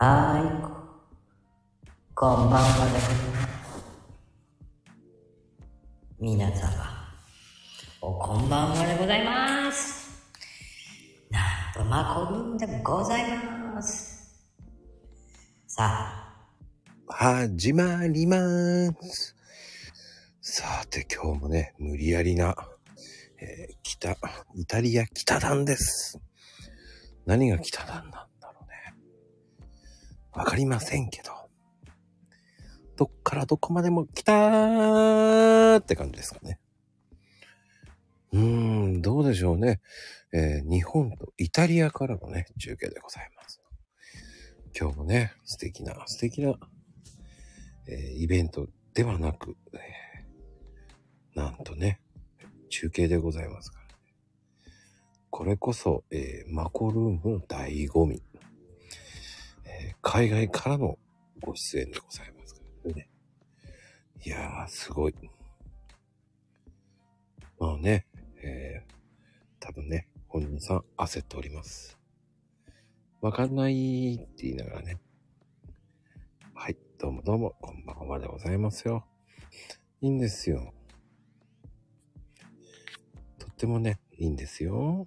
はい。こんばんはでございます。皆様、おこんばんはでございます。なんとまこるんでございます。さあ、始まります。さて今日もね、無理やりな、えー北、イタリア北団です。何が北団なんだ。わかりませんけど。どっからどこまでも北ーって感じですかね。うーん、どうでしょうね。えー日本とイタリアからのね、中継でございます。今日もね、素敵な、素敵な、えーイベントではなく、えーなんとね、中継でございますから、ね。これこそ、えーマコルームの醍醐味、えー海外からのご出演でございますからね。いやー、すごい。まあね、えー多分ね、本人さん焦っております。わかんないって言いながらね。はい、どうもどうも、こんばんはでございますよ。いいんですよ。とってもね、いいんですよ。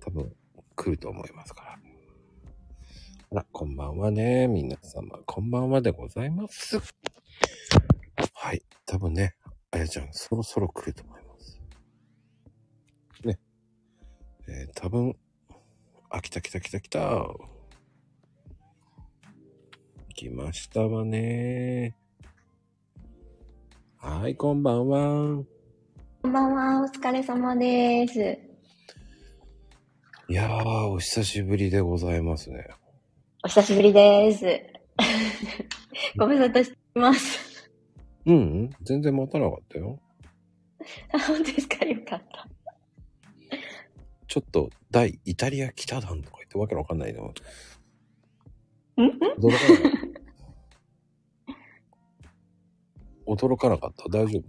多分、来ると思いますから。あら、こんばんはね。皆様、こんばんはでございます。はい、多分ね、あやちゃん、そろそろ来ると思います。ね。えー多分、あ、来た来た来た来た。来ましたわね。はい、こんばんは。こんばんは、お疲れ様です。いやー、お久しぶりでございますね。お久しぶりです。ご無沙汰しています。うん、うん、全然待たなかったよ。あ本当ですか？よかった。ちょっと、大イタリア北団とか言ってわけのわかんないの。驚かなかった。驚かなかった？大丈夫？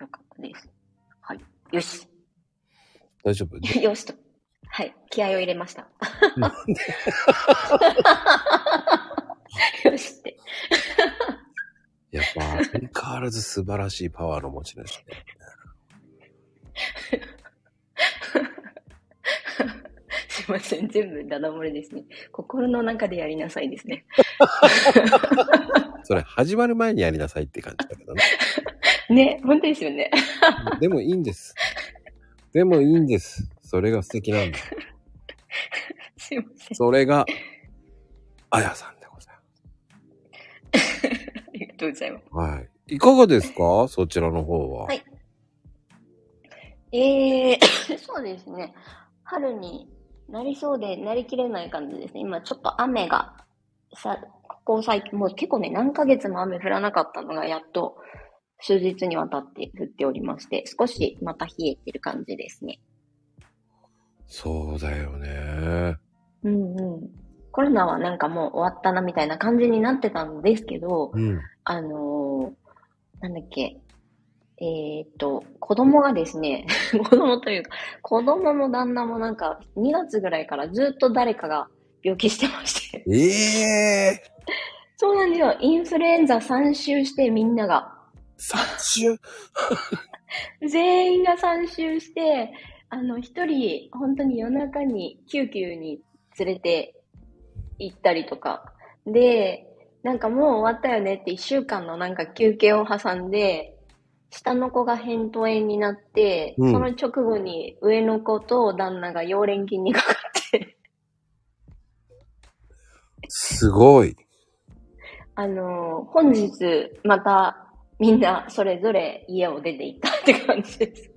よかったです。はい。よし。大丈夫？よしと。はい。気合を入れました。よしって。やっぱ、相変わらず素晴らしいパワーの持ち主ね。すいません。全部ダダ漏れですね。心の中でやりなさいですね。それ、始まる前にやりなさいって感じだけどね。ね、本当ですよね。でもいいんです。でもいいんです。それが素敵なんだ。すいません。それが、あやさんでござい ありがとうございます。ます。はい。いかがですか？そちらの方は。はいえー、そうですね。春になりそうでなりきれない感じですね。今ちょっと雨が、さ、ここ最近、もう結構ね、何ヶ月も雨降らなかったのがやっと数日にわたって降っておりまして、少しまた冷えてる感じですね。そうだよね。うんうん。コロナはなんかもう終わったなみたいな感じになってたんですけど、うん。あのーなんだっけ、えーっと、子供がですね、子供というか、子供も旦那もなんか、2月ぐらいからずっと誰かが病気してまして。ええそうなんですよ。インフルエンザ3週してみんなが。ー、30? 全員が3週して、あの、一人、本当に夜中に救急に連れて行ったりとか。で、なんかもう終わったよねって1週間のなんか休憩を挟んで、下の子が扁桃炎になって、うんその直後に上の子と旦那が溶連菌にかかって、すごい。あの、本日またみんなそれぞれ家を出て行ったって感じです。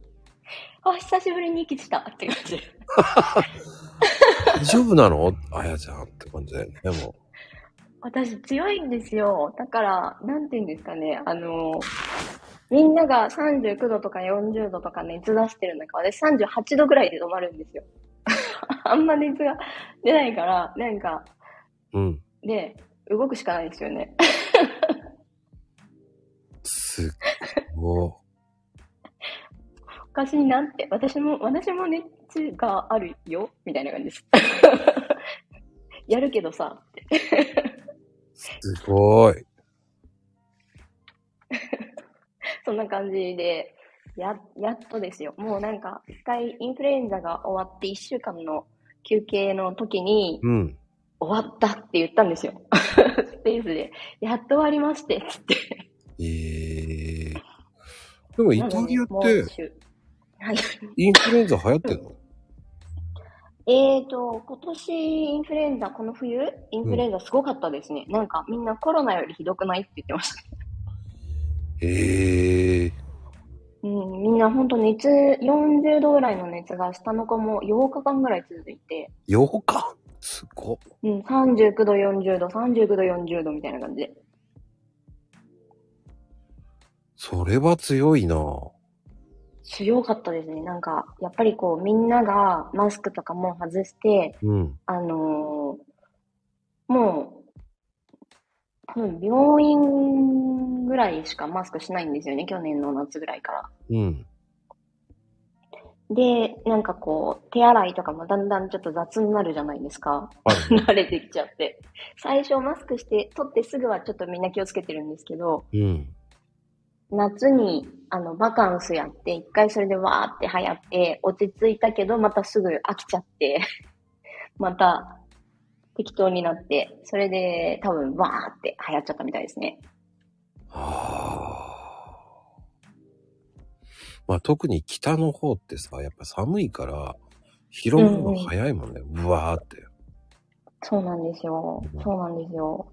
あ、久しぶりに生きてたって感じ。大丈夫なの？あやちゃんって感じだよね。も私強いんですよ。だから、なんて言うんですかね。あの、みんなが39度とか40度とか熱出してる中、私38度ぐらいで止まるんですよ。あんま熱が出ないから、なんか、う。うん。で、動くしかないですよね。すっごかしいなって、私も、私も熱があるよみたいな感じです。やるけどさ、すごい。そんな感じで、や、やっとですよ。もうなんか、一回インフルエンザが終わって一週間の休憩の時に、うん。終わったって言ったんですよ。スペースで。やっと終わりまして、つって。ええでもイタリアってはい。インフルエンザ流行ってんの？えーと、今年インフルエンザ、この冬、インフルエンザすごかったですね。なんかみんなコロナよりひどくないって言ってました。ええうん、みんな本当熱、40度ぐらいの熱が下の子も8日間ぐらい続いて、8日？すごっ。うん、39度、40度、39度、40度みたいな感じで。それは強いな強かったですね。なんか、やっぱりこう、みんながマスクとかも外して、うん。あのーもう、うん、病院ぐらいしかマスクしないんですよね。去年の夏ぐらいから。うん。で、なんかこう、手洗いとかもだんだんちょっと雑になるじゃないですか。はい。慣れてきちゃって。最初マスクして、取ってすぐはちょっとみんな気をつけてるんですけど、うん。夏に、あの、バカンスやって、一回それでわーって流行って、落ち着いたけど、またすぐ飽きちゃって、また適当になって、それで多分わーって流行っちゃったみたいですね。はあ。まあ特に北の方ってさ、やっぱ寒いから、広まるの早いもんね。うわーって。そうなんですよ。そうなんですよ。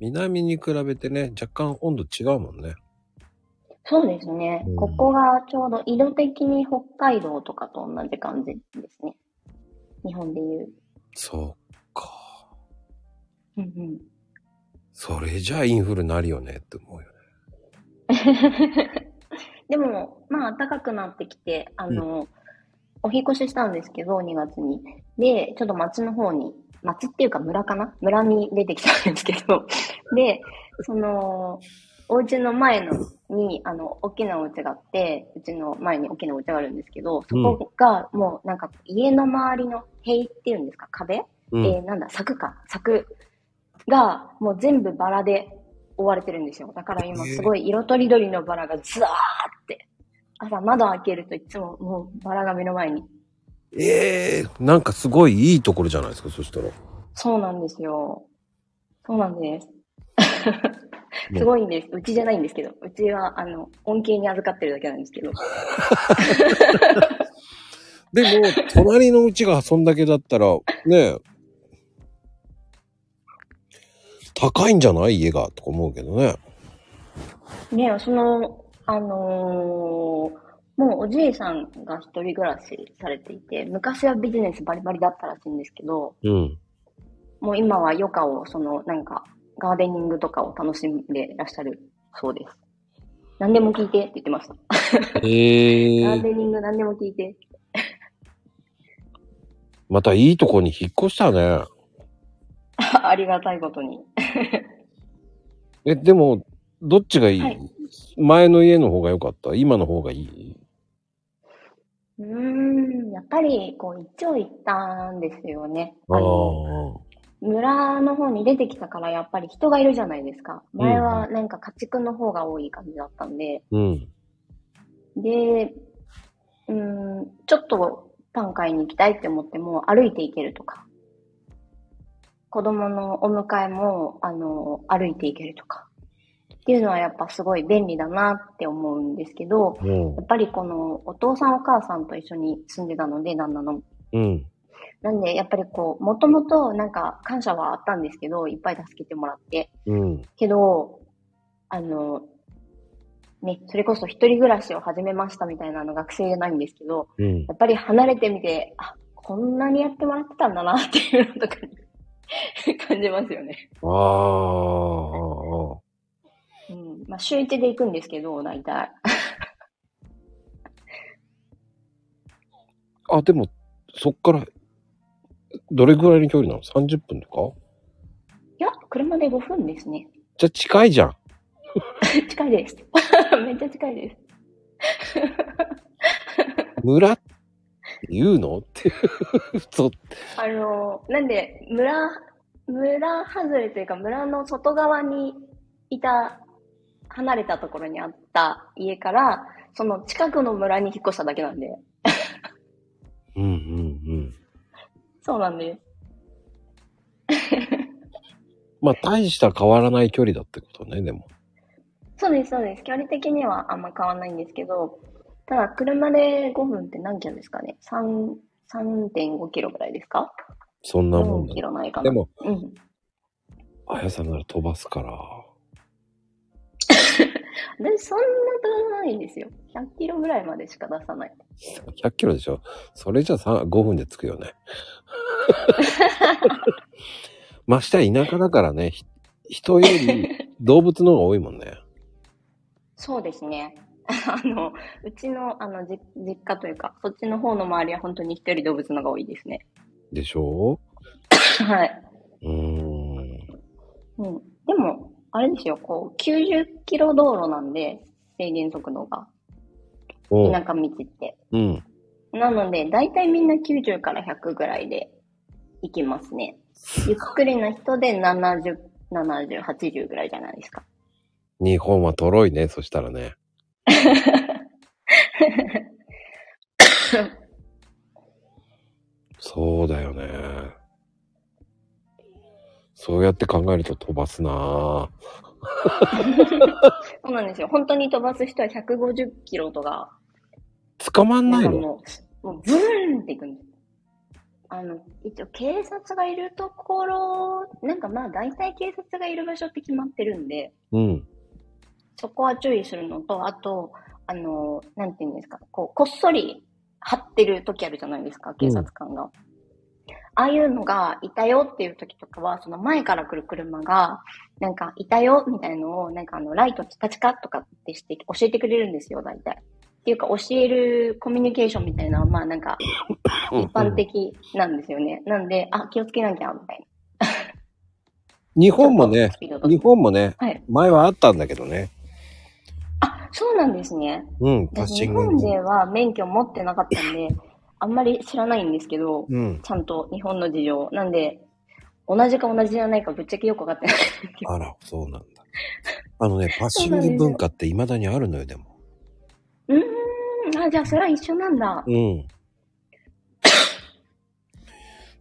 南に比べてね、若干温度違うもんね。そうですねうん。ここがちょうど緯度的に北海道とかと同じ感じですね。日本でいう。そうか。うんうん。それじゃあインフルなるよねって思うよね。でも、まあ、暖かくなってきて、あの、お引越ししたんですけど、2月に。で、ちょっと町の方に、町っていうか村かな？村に出てきたんですけど、で、その、お家の前のに、あの、大きなお家があって、うちの前に大きなお家があるんですけど、そこがもうなんか家の周りの塀っていうんですか、壁、うん。えーなんだ、柵か、柵がもう全部バラで覆われてるんですよ。だから今すごい色とりどりのバラがずわーって。朝窓開けるといつももうバラが目の前に。ええなんかすごいいいところじゃないですか、そしたら。そうなんですよ。そうなんです。ねすごいんです。うちじゃないんですけど。うちは、あの、恩恵に預かってるだけなんですけど。でも、隣のうちがそんだけだったら、ねえ、高いんじゃない？家が、とか思うけどね。ねその、あのーもうおじいさんが一人暮らしされていて、昔はビジネスバリバリだったらしいんですけど、うん。もう今は余暇を、その、なんか、ガーデニングとかを楽しんでらっしゃるそうです。何でも聞いてって言ってました。ええ ガーデニング何でも聞いて。またいいとこに引っ越したね。ありがたいことに。え、でも、どっちがいい、はい前の家の方が良かった？今の方がいい？うーん、やっぱり、こう、一長一短ですよね。ああの、村の方に出てきたから、やっぱり人がいるじゃないですか。前はなんか家畜の方が多い感じだったんで、うん。で、うーん、ちょっとパン買いに行きたいって思っても歩いて行けるとか、子供のお迎えも、あの、歩いて行けるとか、っていうのはやっぱすごい便利だなって思うんですけど、うんや。っぱりこのお父さんお母さんと一緒に住んでたので、旦那の。うん。なんで、やっぱりこう、もともとなんか感謝はあったんですけど、いっぱい助けてもらって。うん。けど、あの、ね、それこそ一人暮らしを始めましたみたいなの学生じゃないんですけど、うん。やっぱり離れてみて、あ、こんなにやってもらってたんだなっていうのとかに 感じますよね。ああ。うん。まあ、週一で行くんですけど、大体。あ、でも、そっから、どれぐらいの距離なの ?30 分とか？いや、車で5分ですね。じゃあ近いじゃん。近いです。めっちゃ近いです。村、言うの？って。あの、なんで、村、村外れというか、村の外側にいた、離れたところにあった家から、その近くの村に引っ越しただけなんで。うんうんうん。そうなんです。まあ、大した変わらない距離だってことね、でも。そうです、そうです。距離的にはあんま変わんないんですけど、ただ、車で5分って何キロですかね ?3、3.5キロぐらいですか？そんなもん ?4 だキ。ロないかな。でも、うん。あやさんなら飛ばすから。私、そんな飛ばないんですよ。100キロぐらいまでしか出さない。100キロでしょ？それじゃさ5分で着くよね。ましてや田舎だからね、ひ人より動物の方が多いもんね。そうですね。あの、うちの、あの、じ実家というか、そっちの方の周りは本当に人より動物のが多いですね。でしょ？はい。うーん。うん。でも、あれですよ、こう、90キロ道路なんで、制限速度が。おう田舎道って。うん。なので、だいたいみんな90から100ぐらいで行きますね。ゆっくりな人で70、70、80ぐらいじゃないですか。日本はとろいね、そしたらね。そうだよね。そうやって考えると飛ばすなぁ。そうなんですよ。本当に飛ばす人は150キロとか、捕まんなないのもう、もうブーンっていくんです。あの、一応警察がいるところ、なんかまあ大体警察がいる場所って決まってるんで、うん。そこは注意するのと、あと、あの、なんていうんですか、こう、こっそり張ってる時あるじゃないですか、警察官が。ああいうのがいたよっていう時とかは、その前から来る車が、なんかいたよみたいのを、なんかあの、ライトチカチカとかってして教えてくれるんですよ、大体。っていうか、教えるコミュニケーションみたいなのは、まあなんか、一般的なんですよね。なんで、あ、気をつけなきゃ、みたいな。日本もね日本もね、はい。前はあったんだけどね。あ、そうなんですね。うん、パッシング本では免許持ってなかったんで、あんまり知らないんですけど、うん。ちゃんと日本の事情。なんで、同じか同じじゃないかぶっちゃけよくわかってない。あら、そうなんだ。あのね、パッシング文化って未だにあるのよ、でも。うーん、あ、じゃあそれは一緒なんだ。うん。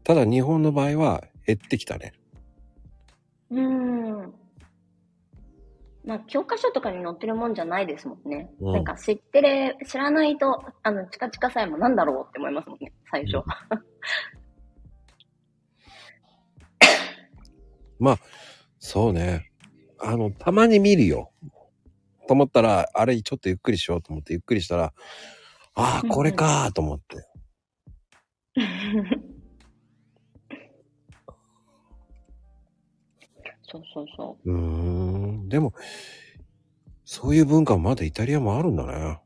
ただ日本の場合は減ってきたね。うーん。まあ、教科書とかに載ってるもんじゃないですもんね。うんなんか知ってる、知らないと、あの、チカチカさえもなんだろうって思いますもんね、最初。まあ、そうね。あの、たまに見るよ。と思ったら、あれちょっとゆっくりしようと思ってゆっくりしたら、ああ、これかーと思って。そうそうそうーん。でも、そういう文化もまだイタリアもあるんだね。う。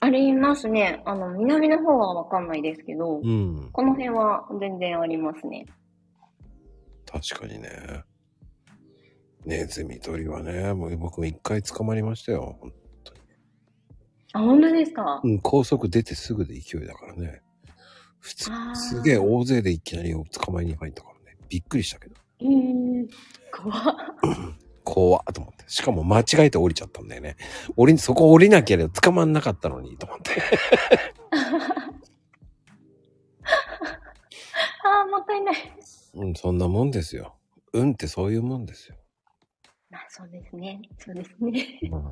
ありますね。あの、南の方はわかんないですけど、うん。この辺は全然ありますね。確かにね。ネズミ捕りはね、もう僕も一回捕まりましたよ。あ、本当ですか？うん、高速出てすぐで勢いだからね。普通すげえ大勢でいきなり捕まえに入ったからね。びっくりしたけど。えー、怖っ。怖っと思って。しかも間違えて降りちゃったんだよね。降り、そこ降りなきゃ捕まんなかったのに、と思って。あー、もったいない。うん、そんなもんですよ。運ってそういうもんですよ。まあ、そうですね。そうですね。うんうん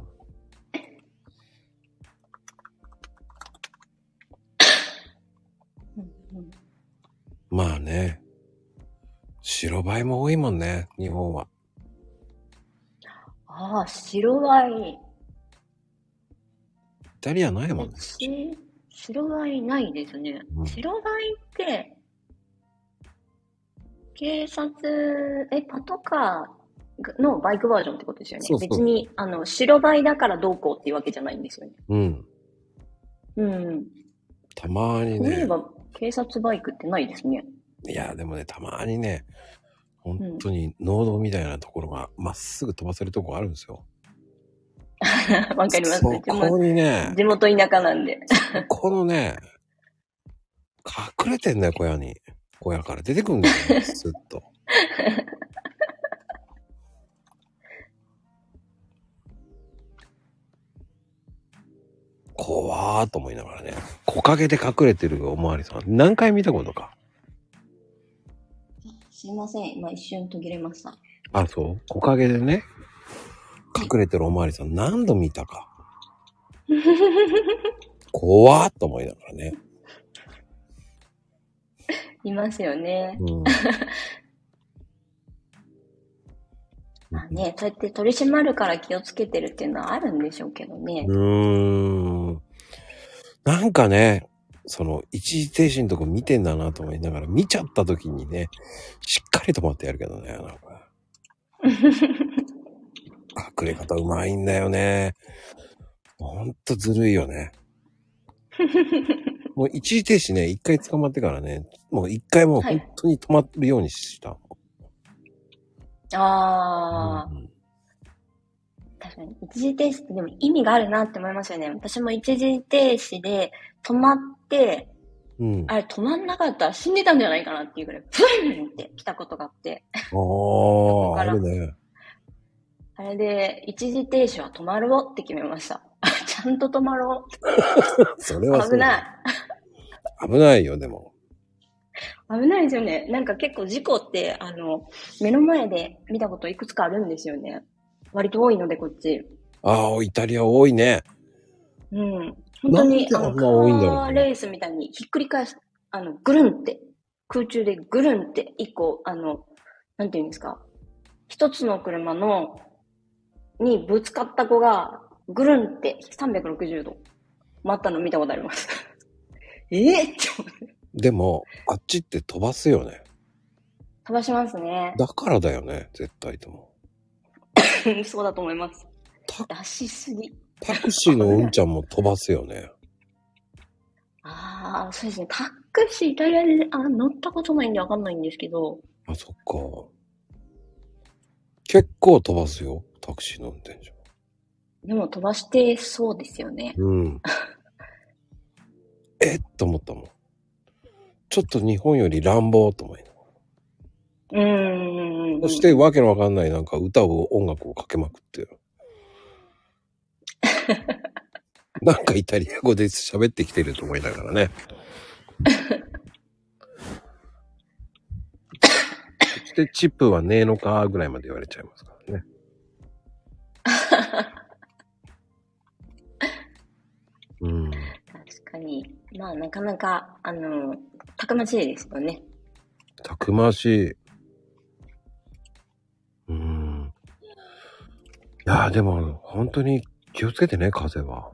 うんまあね。白バイも多いもんね、日本は。ああ、白ワイン。イタリアないもんね。し白ワインないですね。うん白ワインって、警察、え、パトカーのバイクバージョンってことですよね。そうそう別に、あの、白バイだからどうこうっていうわけじゃないんですよね。うん。うん。たまにね。そういえば、警察バイクってないですね。いや、でもね、たまにね、本当に農道みたいなところがまっすぐ飛ばせるとこあるんですよ。わかります。そこにね、地元田舎なんで。このね、隠れてんだよ、小屋に。小屋から出てくんだよ、スッと。怖ーと思いながらね。木陰で隠れてるおまわりさん。何回見たことか。すいません。今一瞬途切れました。あ、そう？木陰でね、隠れてるおまわりさん何度見たか。怖ーと思いながらね。いますよね。うん。まあね、そうやって取り締まるから気をつけてるっていうのはあるんでしょうけどね。うーん。なんかね、その、一時停止のとこ見てんだなと思いながら、見ちゃった時にね、しっかり止まってやるけどね、なんか。隠れ方うまいんだよね。ほんとずるいよね。もう一時停止ね、一回捕まってからね、もう一回もう本当に止まるようにした。ああ、うん確かに。一時停止ってでも意味があるなって思いますよね。私も一時停止で止まって、うん。ああれ止まんなかったら死んでたんじゃないかなっていうぐらい、ブンって来たことがあって。あ、あるね。あれで、一時停止は止まろうって決めました。ちゃんと止まろう。それは危ない。危ないよ、でも。危ないですよね。なんか結構事故って、あの、目の前で見たこといくつかあるんですよね。割と多いので、こっち。ああ、イタリア多いね。うん。本当に、あの、なんであんな多いんだろうねカーレースみたいにひっくり返す、あの、ぐるんって、空中でぐるんって、一個、あの、なんていうんですか。一つの車の、にぶつかった子が、ぐるんって360度、回ったの見たことあります。ええって思ってでも、あっちって飛ばすよね。飛ばしますね。だからだよね、絶対とも。そうだと思います。タ出しすぎ。タクシーのうんちゃんも飛ばすよね。ああ、そうですね。タクシーイタリアであ乗ったことないんでわかんないんですけど、あ、そっか。結構飛ばすよ、タクシーの運転手。でも飛ばしてそうですよね。うん。えっ？と思ったもん。ちょっと日本より乱暴と思いながうーん。ら。そしてわけのわかんないなんか歌を音楽をかけまくって。なんかイタリア語で喋ってきてると思いながらね。そしてチップはねえのかぐらいまで言われちゃいますからね。うん。確かに。まあ、なかなか、あの、たくましいですよね。たくましい。うん。いやーでも、本当に気をつけてね、風は。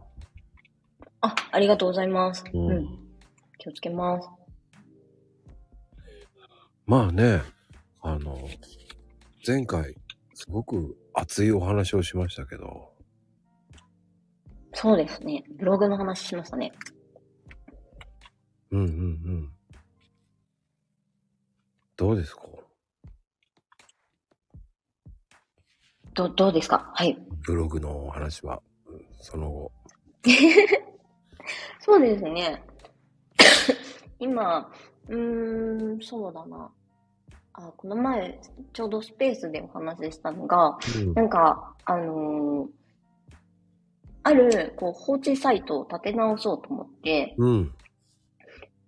あ、ありがとうございます。うんうん。気をつけます。まあね、あの、前回、すごく熱いお話をしましたけど、そうですね。ブログの話しましたね。うんうんうん。どうですか？ど、どうですか？はい。ブログのお話は、うんその後。そうですね。今、うーん、そうだな。あ、この前、ちょうどスペースでお話ししたのが、うんなんか、あのーある、こう、放置サイトを立て直そうと思って、うん。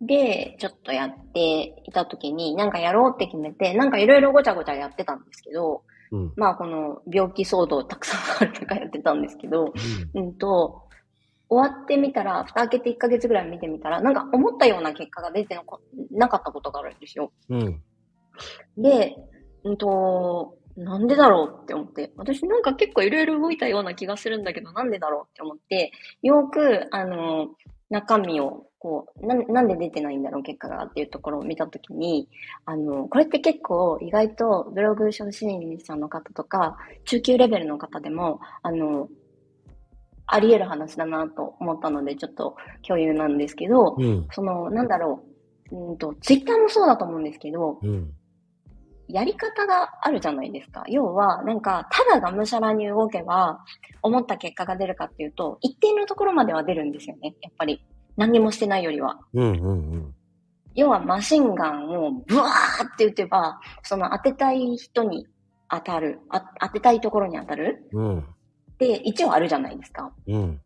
で、ちょっとやっていたときに、なんかやろうって決めて、なんかいろいろごちゃごちゃやってたんですけど、うん。まあこの病気騒動たくさんある中やってたんですけど、うんと、終わってみたら、蓋開けて1ヶ月ぐらい見てみたら、なんか思ったような結果が出てなかなかったことがあるんですよ。うん。で、うんと、なんでだろうって思って、私なんか結構いろいろ動いたような気がするんだけど、なんでだろうって思って、よく、あの、中身を、こう、な、なんで出てないんだろう、結果がっていうところを見たときに、あの、これって結構意外とブログ初心者の方とか、中級レベルの方でも、あの、あり得る話だなと思ったので、ちょっと共有なんですけど、うん。その、なんだろう、うんと、ツイッターもそうだと思うんですけど、うん。やり方があるじゃないですか。要は、なんか、ただがむしゃらに動けば、思った結果が出るかっていうと、一定のところまでは出るんですよね。やっぱり。何にもしてないよりは。うん。うん。要はマシンガンをブワーって撃てば、その当てたい人に当たる。あ当てたいところに当たるうん。で、一応あるじゃないですか。うん。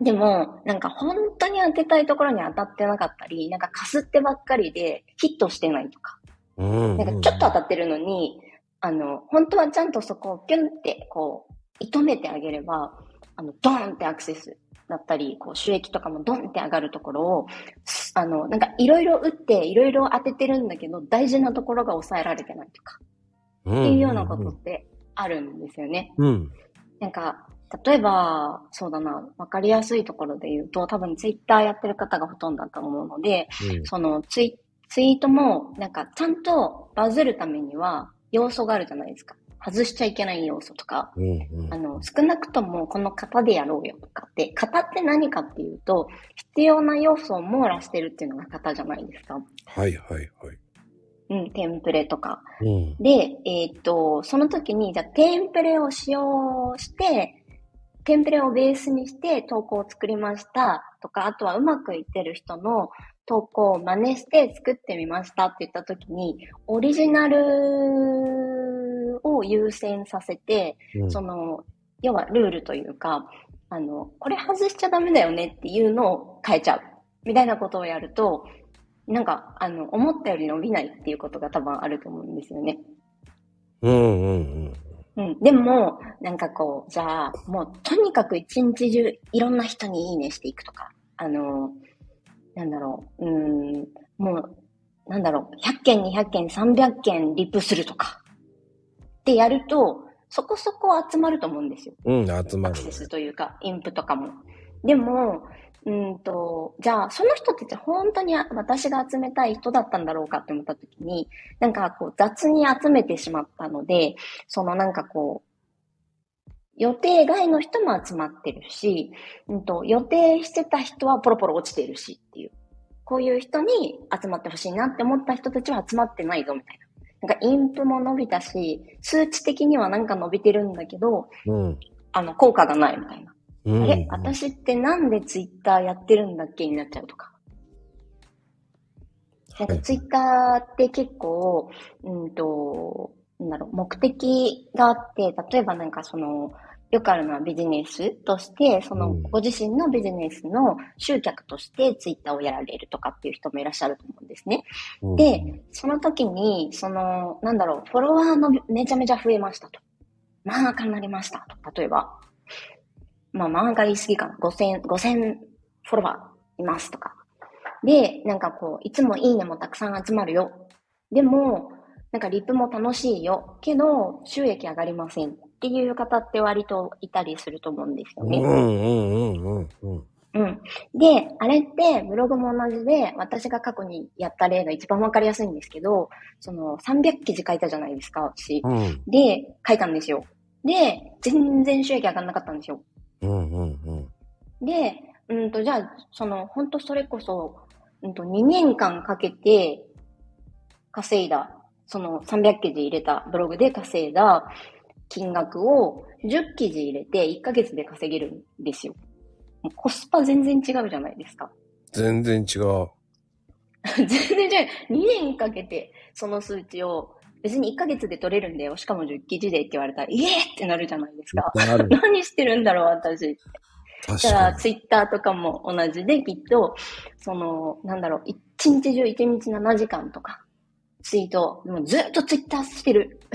でも、なんか本当に当てたいところに当たってなかったり、なんかかすってばっかりでヒットしてないとか、うん。なんかちょっと当たってるのに、あの、本当はちゃんとそこをピュンってこう、射止めてあげれば、あの、ドーンってアクセスだったり、こう、収益とかもドンって上がるところを、すあの、なんかいろいろ打って、いろいろ当ててるんだけど、大事なところが抑えられてないとか、うん。っていうようなことってあるんですよね。うん。なんか、例えば、そうだな、わかりやすいところで言うと、多分ツイッターやってる方がほとんどだと思うので、うん。そのツイツイートも、なんかちゃんとバズるためには要素があるじゃないですか。外しちゃいけない要素とか、うん。うんあの、少なくともこの型でやろうよとかって、型って何かっていうと、必要な要素を網羅してるっていうのが型じゃないですか。はいはいはい。うん、テンプレとか。うん。で、えーっと、その時に、じゃあテンプレを使用して、テンプレをベースにして投稿を作りましたとか、あとはうまくいってる人の投稿を真似して作ってみましたって言った時に、オリジナルを優先させて、うんその、要はルールというか、あの、これ外しちゃダメだよねっていうのを変えちゃう。みたいなことをやると、なんか、あの、思ったより伸びないっていうことが多分あると思うんですよね。うんうんうん。でも、なんかこう、じゃあ、もうとにかく一日中いろんな人にいいねしていくとか、あの、なんだろう、うーん、もう、なんだろう、100件、200件、300件リプするとか、ってやると、そこそこ集まると思うんですよ。うん。うん、集まるねアクセ。スというか、インプとかも。でも、うんと、じゃあ、その人たち本当に私が集めたい人だったんだろうかって思った時に、なんかこう雑に集めてしまったので、そのなんかこう、予定外の人も集まってるし、うんと、予定してた人はポロポロ落ちてるしっていう。こういう人に集まってほしいなって思った人たちは集まってないぞみたいな。なんかインプも伸びたし、数値的にはなんか伸びてるんだけど、うん。あの、効果がないみたいな。うん。あれ？私ってなんでツイッターやってるんだっけになっちゃうとか。なんかツイッターって結構、うんと、なんだろう、目的があって、例えばなんかその、よくあるのはビジネスとして、そのうんご自身のビジネスの集客としてツイッターをやられるとかっていう人もいらっしゃると思うんですね。うんで、その時に、その、なんだろう、フォロワーのめちゃめちゃ増えましたと。漫画家になりましたと。例えば、まあ漫画言い過ぎかな。5000、5000フォロワーいますとか。で、なんかこう、いつもいいねもたくさん集まるよ。でも、なんかリップも楽しいよ。けど、収益上がりませんっていう方って割といたりすると思うんですよね。うんうんうんうんうん。うん。で、あれって、ブログも同じで、私が過去にやった例が一番わかりやすいんですけど、その、300記事書いたじゃないですか、私。うんで、書いたんですよ。で、全然収益上がんなかったんですよ。うんうんうん。で、うんと、じゃあ、その、本当それこそ、うんと、2年間かけて、稼いだ、その300記事入れたブログで稼いだ金額を10記事入れて1ヶ月で稼げるんですよ。コスパ全然違うじゃないですか。全然違う。全然違う。2年かけて、その数値を、別に1ヶ月で取れるんだよ。しかも10記事でって言われたら、イエーってなるじゃないですか。何してるんだろう、私。確だから、かツイッターとかも同じで、きっと、その、なんだろう、一日中一日7時間とか、ツイート、もうずっとツイッターしてる。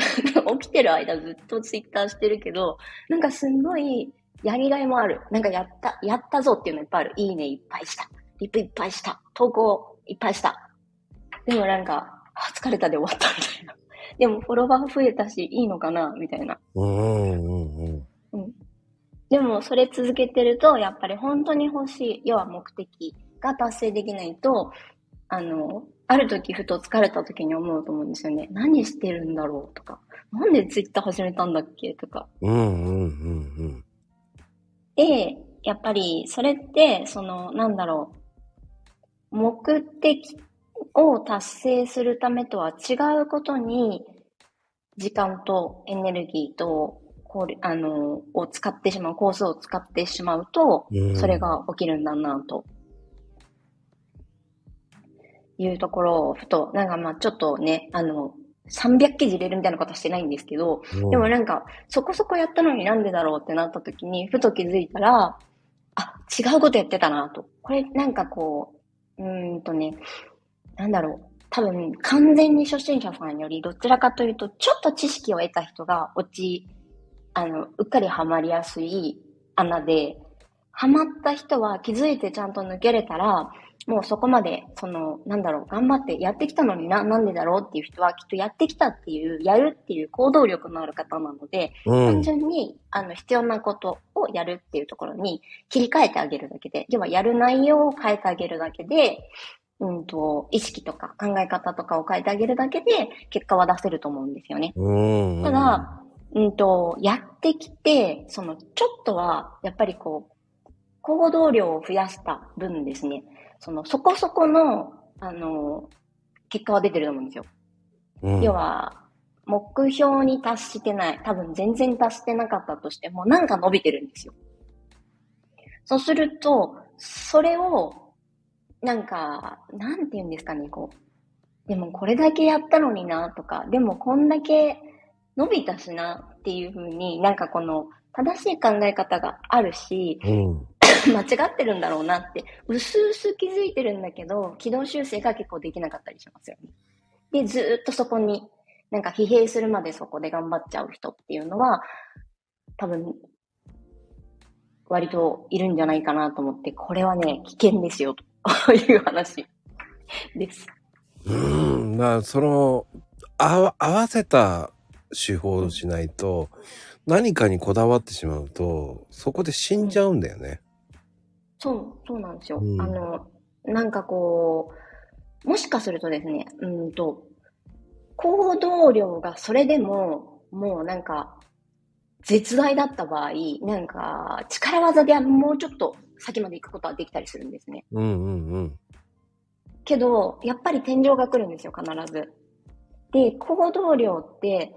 起きてる間ずっとツイッターしてるけど、なんかすんごい、やりがいもある。なんかやった、やったぞっていうのいっぱいある。いいねいっぱいした。リプいっぱいした。投稿いっぱいした。でもなんか、あ疲れたで終わったみたいな。でもフォロワー増えたし、いいのかなみたいな。に。うんうんうん。でも、それ続けてると、やっぱり本当に欲しい、要は目的が達成できないと、あの、ある時ふと疲れた時に思うと思うんですよね。何してるんだろうとか。なんでツイッター始めたんだっけとか。うんうんうんで、やっぱりそれって、その、なんだろう。目的を達成するためとは違うことに、時間とエネルギーと、こうあの、を使ってしまう、コースを使ってしまうと、うん。それが起きるんだなと。いうところを、ふと、なんかまあちょっとね、あの、300記事入れるみたいなことはしてないんですけど、でもなんか、そこそこやったのになんでだろうってなった時に、ふと気づいたら、あ、違うことやってたなと。これなんかこう、うーんとね、なんだろう。多分、完全に初心者さんより、どちらかというと、ちょっと知識を得た人が落ち、あの、うっかりハマりやすい穴で、ハマった人は気づいてちゃんと抜けれたら、もうそこまで、その、なんだろう、頑張ってやってきたのにな、なんでだろうっていう人は、きっとやってきたっていう、やるっていう行動力のある方なので、単うん。純に、あの、必要なことをやるっていうところに切り替えてあげるだけで、要はやる内容を変えてあげるだけで、うんと、意識とか考え方とかを変えてあげるだけで、結果は出せると思うんですよね。うん。ただ、うんと、やってきて、その、ちょっとは、やっぱりこう、行動量を増やした分ですね、その、そこそこの、あの、結果は出てると思うんですよ。うん、要は、目標に達してない。多分全然達してなかったとしても、なんか伸びてるんですよ。そうすると、それを、なんか、なんて言うんですかね、こう。でもこれだけやったのにな、とか、でもこんだけ伸びたしな、っていう風に、なんかこの、正しい考え方があるし、うん。間違ってるんだろうなって、うすうす気づいてるんだけど、軌道修正が結構できなかったりしますよね。で、ずっとそこに、なんか疲弊するまでそこで頑張っちゃう人っていうのは、多分、割といるんじゃないかなと思って、これはね、危険ですよ、という話です。うん。まあ、その、あわ合わせた手法をしないと、何かにこだわってしまうと、そこで死んじゃうんだよね。そう、そうなんですよ。うんあの、なんかこう、もしかするとですね、うんと、行動量がそれでも、もうなんか、絶大だった場合、なんか、力技でもうちょっと先まで行くことはできたりするんですね。うんうんうん。けど、やっぱり天井が来るんですよ、必ず。で、行動量って、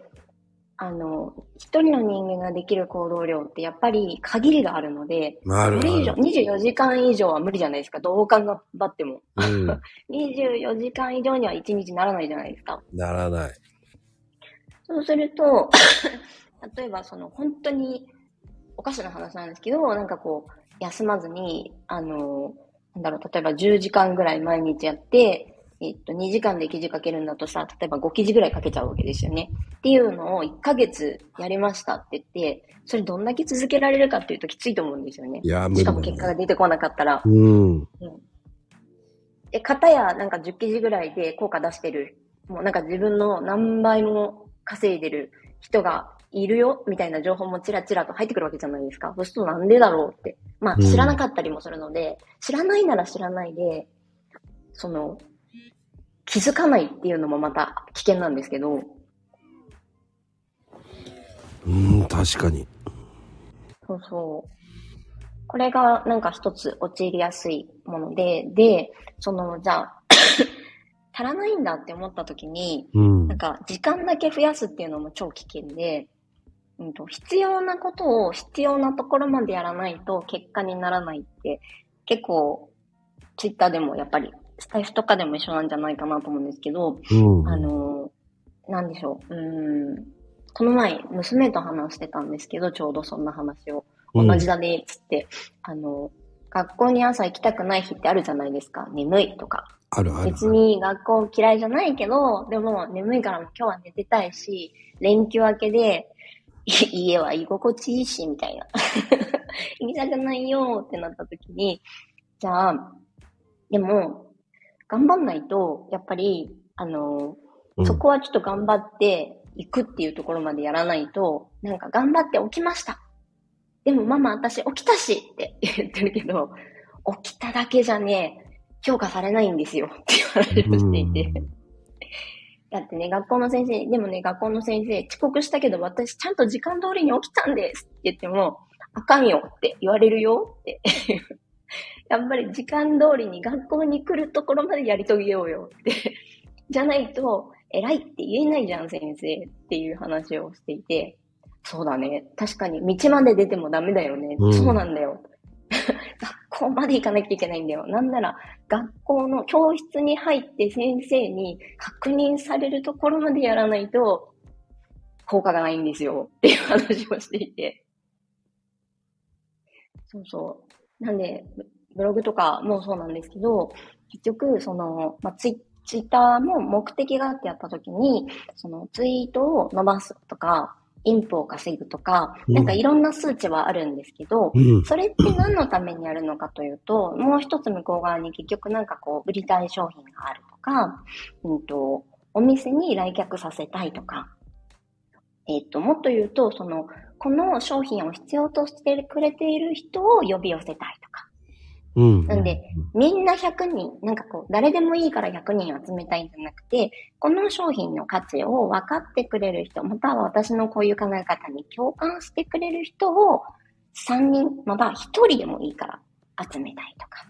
あの、一人の人間ができる行動量ってやっぱり限りがあるので、これ以上、ある。24時間以上は無理じゃないですか。どう頑張っても。うん。24時間以上には1日ならないじゃないですか。ならない。そうすると、例えばその本当におかしな話なんですけど、なんかこう、休まずに、あの、なんだろう、例えば10時間ぐらい毎日やって、えっと、2時間で記事書けるんだとさ、例えば5記事ぐらい書けちゃうわけですよね。っていうのを1ヶ月やりましたって言って、それどんだけ続けられるかっていうときついと思うんですよねい。や、無しかも結果が出てこなかったら。うん。で、片やなんか10記事ぐらいで効果出してる、もうなんか自分の何倍も稼いでる人がいるよ、みたいな情報もちらちらと入ってくるわけじゃないですか。そうするとなんでだろうって。まあうん知らなかったりもするので、知らないなら知らないで、その、気づかないっていうのもまた危険なんですけど、うん、確かに。そうそう。これがなんか一つ陥りやすいもので、で、その、じゃあ、足らないんだって思った時に、うんなん。か、時間だけ増やすっていうのも超危険で、うんと、必要なことを必要なところまでやらないと結果にならないって、結構、ツイッターでもやっぱり、スタイフとかでも一緒なんじゃないかなと思うんですけど、うん。あの、なんでしょう、うーん、この前、娘と話してたんですけど、ちょうどそんな話を。うん同じだね、つって、あの、学校に朝行きたくない日ってあるじゃないですか。眠いとか。あるある。別に学校嫌いじゃないけど、でも眠いから今日は寝てたいし、連休明けで、い家は居心地いいし、みたいな。行きたくないよってなった時に、じゃあ、でも、頑張んないと、やっぱり、あの、うんそこはちょっと頑張っていくっていうところまでやらないと、なんか頑張って起きました。でもママ私起きたしって 言ってるけど、起きただけじゃね、評価されないんですよっていう話をしていて。だってね、学校の先生、でもね、学校の先生、遅刻したけど私ちゃんと時間通りに起きたんですって言っても、あかんよって言われるよって。やっぱり時間通りに学校に来るところまでやり遂げようよって。じゃないと、偉いって言えないじゃん、先生っていう話をしていて、そうだね。確かに道まで出てもダメだよね。うんそうなんだよ。学校まで行かなきゃいけないんだよ。なんなら、学校の教室に入って先生に確認されるところまでやらないと、効果がないんですよ。っていう話をしていて。そうそう。なんで、ブブログとかもそうなんですけど、結局、その、まあ、ツイツイッターも目的があってやったときに、そのツイートを伸ばすとか、インプを稼ぐとか、うんなんかいろんな数値はあるんですけど、うん。それって何のためにやるのかというと、もう一つ向こう側に結局なんかこう、売りたい商品があるとか、うんと、お店に来客させたいとか、えっ、と、もっと言うと、その、この商品を必要としてくれている人を呼び寄せたいとか。うん。なんで、みんな100人、なんかこう、誰でもいいから100人集めたいんじゃなくて、この商品の価値を分かってくれる人、または私のこういう考え方に共感してくれる人を3人、または1人でもいいから集めたいとか。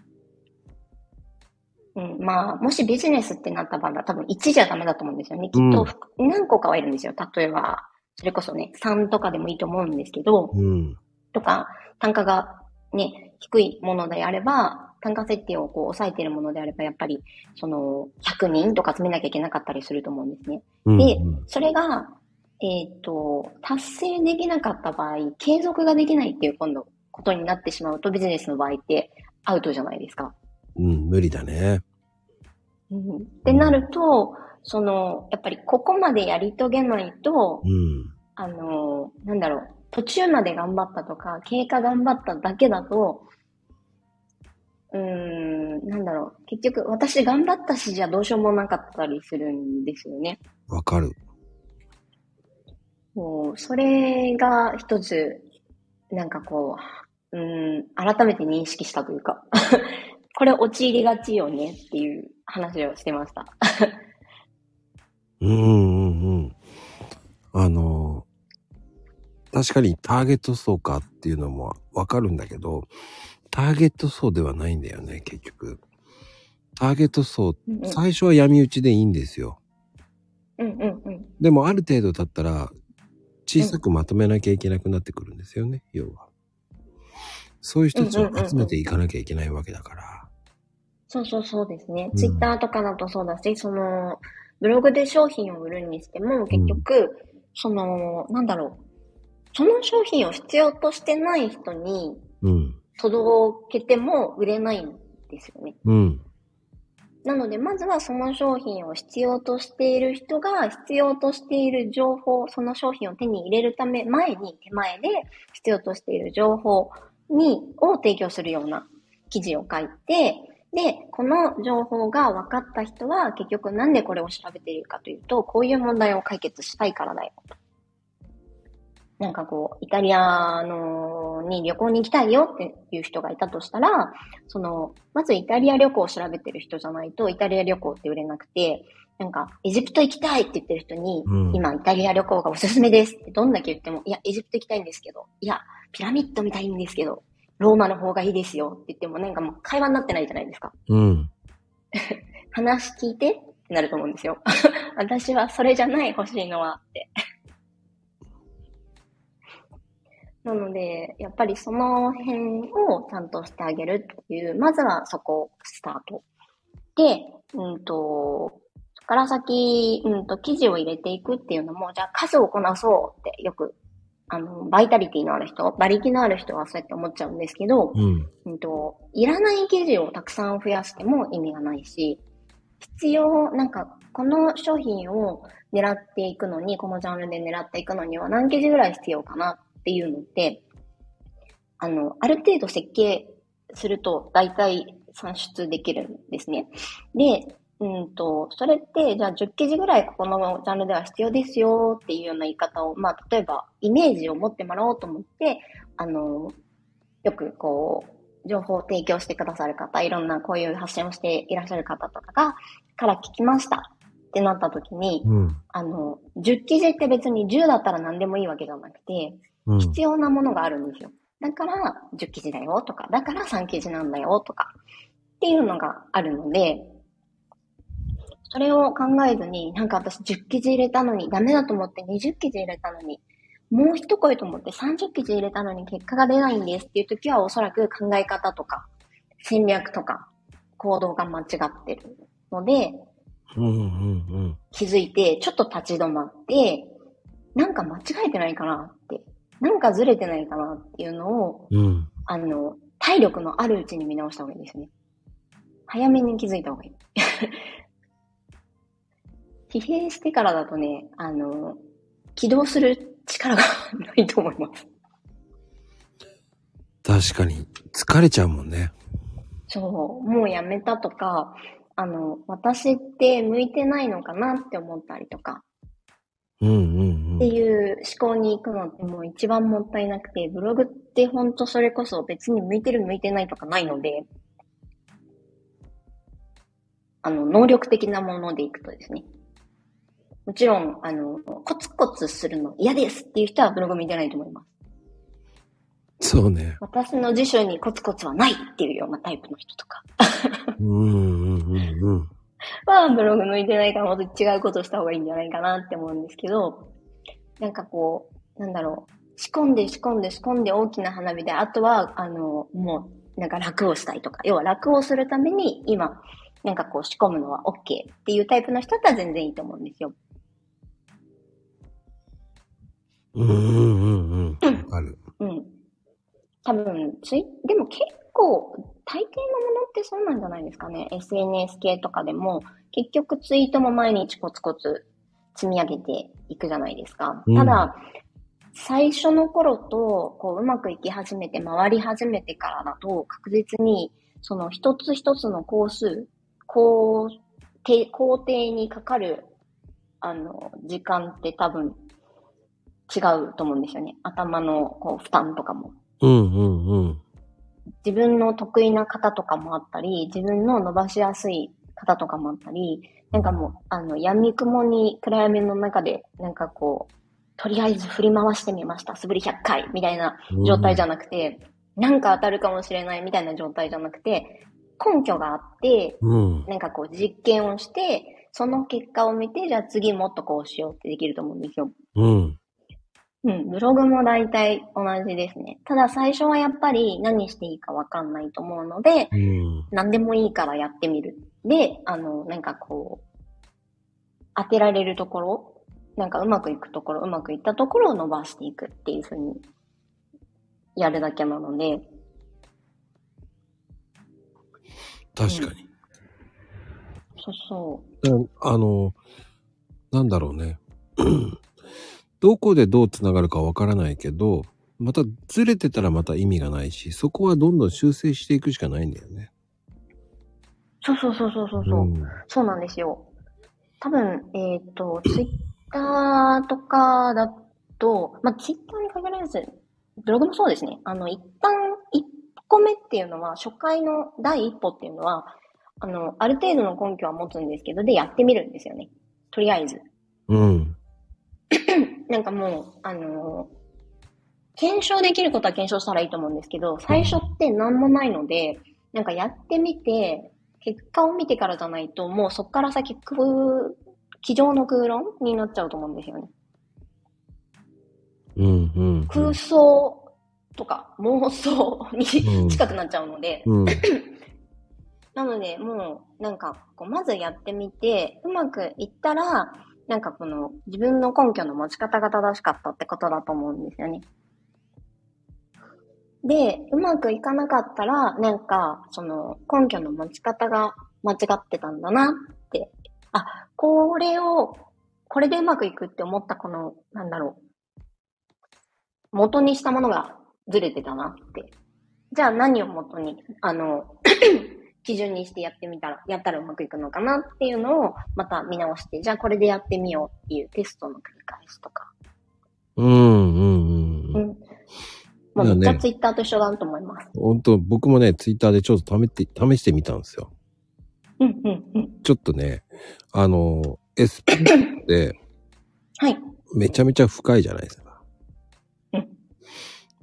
うん、まあ、もしビジネスってなった場合は多分1じゃダメだと思うんですよね。きっと何個かはいるんですよ。例えば、それこそね、3とかでもいいと思うんですけど、うん。とか、単価がね、低いものであれば、単価設定をこう抑えているものであれば、やっぱり、その、100人とか集めなきゃいけなかったりすると思うんですね。うん。でそれが、えっ、と、達成できなかった場合、継続ができないっていう今度、ことになってしまうと、ビジネスの場合ってアウトじゃないですか。うん、無理だね。うん、ってなると、その、やっぱりここまでやり遂げないと、うん。あの、なんだろう、途中まで頑張ったとか、経過頑張っただけだと、うーん、なんだろう、結局、私頑張ったしじゃどうしようもなかったりするんですよね。わかる。もう、それが一つ、なんかこう、うーん、改めて認識したというか、これ陥りがちよねっていう話をしてました。うんうんうん。あの、確かにターゲット層かっていうのもわかるんだけど、ターゲット層ではないんだよね、結局。ターゲット層、うんうん最初は闇討ちでいいんですよ。うんうんうん。でもある程度経ったら、小さくまとめなきゃいけなくなってくるんですよね、要は。そういう人たちを集めていかなきゃいけないわけだから。そうそうそうですね。うんツイッターとかだとそうだし、その、ブログで商品を売るにしても、結局、その、なんだろう。その商品を必要としてない人にうん。届けても売れないんですよね。うん。なので、まずはその商品を必要としている人が必要としている情報、その商品を手に入れるため、前に、手前で必要としている情報に、を提供するような記事を書いて、で、この情報が分かった人は結局なんでこれを調べているかというと、こういう問題を解決したいからだよ。なんかこう、イタリアのに旅行に行きたいよっていう人がいたとしたら、その、まずイタリア旅行を調べてる人じゃないと、イタリア旅行って売れなくて、なんか、エジプト行きたいって言ってる人に、うん今、イタリア旅行がおすすめですってどんだけ言っても、いや、エジプト行きたいんですけど、いや、ピラミッド見たいんですけど、ローマの方がいいですよって言っても、なんかもう会話になってないじゃないですか。うん。話聞いてってなると思うんですよ。私はそれじゃない欲しいのはって。なので、やっぱりその辺をちゃんとしてあげるっていう、まずはそこスタート。で、うんと、そこから先、うんと、記事を入れていくっていうのも、じゃあ数をこなそうってよく、あの、バイタリティのある人、馬力のある人はそうやって思っちゃうんですけど、うん。うんと、いらない記事をたくさん増やしても意味がないし、必要、なんか、この商品を狙っていくのに、このジャンルで狙っていくのには何記事ぐらい必要かなっていうのって、あの、ある程度設計すると大体算出できるんですね。で、うんと、それって、じゃあ10記事ぐらいここのジャンルでは必要ですよっていうような言い方を、まあ、例えば、イメージを持ってもらおうと思って、あの、よくこう、情報を提供してくださる方、いろんなこういう発信をしていらっしゃる方とかが、から聞きましたってなった時に、うん。あの、10記事って別に10だったら何でもいいわけじゃなくて、うん。必要なものがあるんですよ。だから10記事だよとか、だから3記事なんだよとか、っていうのがあるので、それを考えずに、なんか私10記事入れたのに、ダメだと思って20記事入れたのに、もう一声と思って30記事入れたのに結果が出ないんですっていう時はおそらく考え方とか、戦略とか行動が間違ってるので、うんうん気づいて、ちょっと立ち止まって、なんか間違えてないかなって、なんかずれてないかなっていうのを、うん。うん。あの、体力のあるうちに見直した方がいいですね。早めに気づいた方がいい。疲弊してからだとね、あの、起動する力がないと思います。確かに。疲れちゃうもんね。そう、もうやめたとか、あの、私って向いてないのかなって思ったりとか、うんうんってうん。いう思考に行くのってもう一番もったいなくて、ブログってほんとそれこそ別に向いてる向いてないとかないので、あの、能力的なものでいくとですね。もちろん、あの、コツコツするの嫌ですっていう人はブログ見てないと思います。そうね。私の辞書にコツコツはないっていうようなタイプの人とかうんうんうんうん。はブログ向いてないからもっと違うことした方がいいんじゃないかなって思うんですけど、なんかこう、なんだろう、仕込んで仕込んで仕込んで大きな花火で、あとは、あの、もう、なんか楽をしたいとか、要は楽をするために今、なんかこう仕込むのは OK っていうタイプの人だったら全然いいと思うんですよ。うんうんうんうん。わかる。うん。多分、ツイ、でも結構、大抵のものってそうなんじゃないですかね。SNS 系とかでも、結局ツイートも毎日コツコツ積み上げていくじゃないですか。うんただ、最初の頃と、こう、うまくいき始めて、回り始めてからだと、確実に、その一つ一つの工数、工程、工程にかかる、あの、時間って多分、違うと思うんですよね。頭のこう負担とかも。うんうんうん。自分の得意な方とかもあったり、自分の伸ばしやすい方とかもあったり、なんかもう、あの、闇雲に暗闇の中で、なんかこう、とりあえず振り回してみました。素振り100回みたいな状態じゃなくて、なんか当たるかもしれないみたいな状態じゃなくて、根拠があって、うん。なんかこう実験をして、その結果を見て、じゃあ次もっとこうしようってできると思うんですよ。うん。うん、ブログも大体同じですね。ただ最初はやっぱり何していいかわかんないと思うので、うん。何でもいいからやってみる。で、あの、なんかこう、当てられるところ、なんかうまくいくところ、うまくいったところを伸ばしていくっていうふうにやるだけなので、確かに。そうそだあの、なんだろうね。どこでどう繋がるかわからないけど、またずれてたらまた意味がないし、そこはどんどん修正していくしかないんだよね。う。そうそうそうそうそうそう。ん。そうなんですよ。多分、えっ、と、ツイッターとかだと、まあ、ツイッターに限らず、ブログもそうですね。あの、一旦、一個目っていうのは、初回の第一歩っていうのは、あの、ある程度の根拠は持つんですけど、で、やってみるんですよね。とりあえず。うん。なんかもう、あの検証できることは検証したらいいと思うんですけど、最初って何もないので、なんかやってみて、結果を見てからじゃないと、もうそこから先、空、机上の空論になっちゃうと思うんですよね。うん。うん。空想とか妄想うんに近くなっちゃうので、うん。なので、もう、なんか、こうまずやってみて、うまくいったら、なんかこの、自分の根拠の持ち方が正しかったってことだと思うんですよね。で、うまくいかなかったら、なんか、その、根拠の持ち方が間違ってたんだなって。あ、これを、これでうまくいくって思ったこの、なんだろう。元にしたものがずれてたなって。じゃあ何を元に、あの、基準にしてやってみたら、やったらうまくいくのかなっていうのをまた見直して、じゃあこれでやってみようっていうテストの繰り返しとか。うん。うん。ううん。ん。もうめっちゃツイッターと一緒だと思います。本当僕もね、ツイッターでちょっと試して、試してみたんですよ。うん、うん、うん。ちょっとね、あの、エスプレッソってはい。めちゃめちゃ深いじゃないですか。うん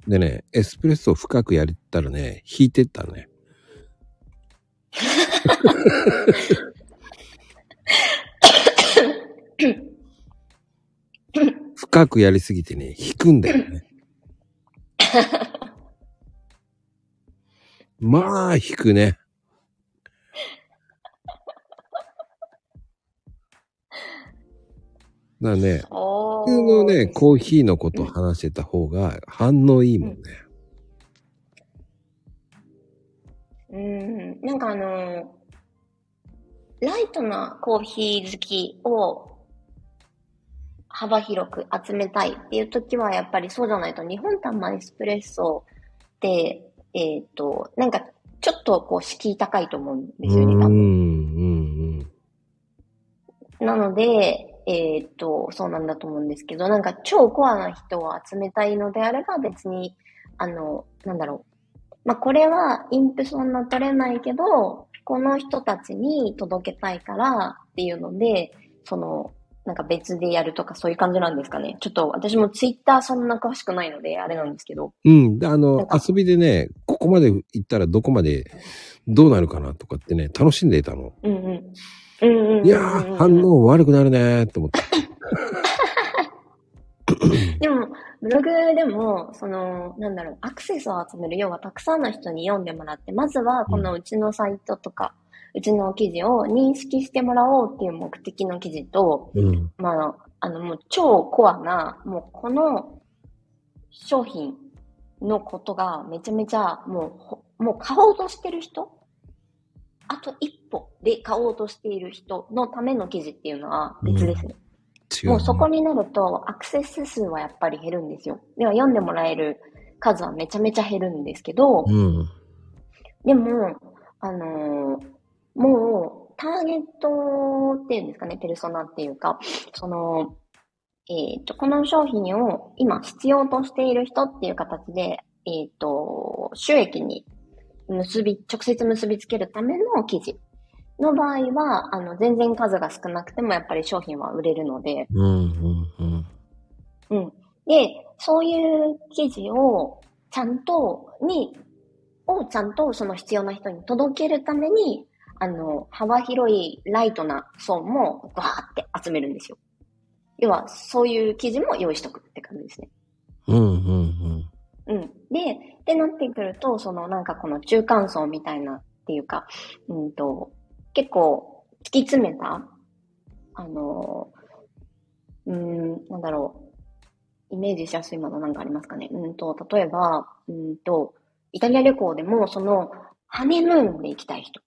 でね、エスプレッソを深くやったらね、引いてったね。深くやりすぎてね、引くんだよね。まあ、引くね。だね、普普通のね、コーヒーのこと話してた方が反応いいもんね。うん、なんかあの、ライトなコーヒー好きを幅広く集めたいっていう時は、やっぱりそうじゃないと、日本玉エスプレッソって、えっ、と、なんかちょっとこう敷居高いと思うんですよね、うん、う多分。ん、うん。なので、えっ、と、そうなんだと思うんですけど、なんか超コアな人を集めたいのであれば別に、あの、なんだろう。まあ、これはインプそんな取れないけど、この人たちに届けたいからっていうので、その、なんか別でやるとかそういう感じなんですかね。ちょっと私もツイッターそんな詳しくないので、あれなんですけど。うん。であの、か遊びでね、ここまで行ったらどこまでどうなるかなとかってね、楽しんでいたの。うんうん。うんうんうんうん。いやー、反応悪くなるねーって思って。でも、ブログでも、その、なんだろう、アクセスを集める、要はたくさんの人に読んでもらって、まずはこのうちのサイトとか、うちの記事を認識してもらおうっていう目的の記事と、うん。まあ、あの、もう超コアな、もうこの商品のことがめちゃめちゃ、もうほ、もう買おうとしてる人あと一歩で買おうとしている人のための記事っていうのは別ですね。もうそこになるとアクセス数はやっぱり減るんですよ。では読んでもらえる数はめちゃめちゃ減るんですけど、うん。でも、あのーもうターゲットっていうんですかね、ペルソナっていうか、その、えっ、と、この商品を今必要としている人っていう形で、えっ、と、収益に結び、直接結びつけるための記事の場合は、あの、全然数が少なくてもやっぱり商品は売れるので、うん、うん、うん。うん。で、そういう記事をちゃんと、に、をちゃんとその必要な人に届けるために、あの、幅広いライトな層もバーって集めるんですよ。要は、そういう記事も用意しとくって感じですね。うん、うん、うん。で、ってなってくると、そのなんかこの中間層みたいなっていうか、うんと、結構突き詰めた、あの、うん、なんだろう、イメージしやすいものなんかありますかね。うんと、例えば、うんと、イタリア旅行でも、その、ハネムーンで行きたい人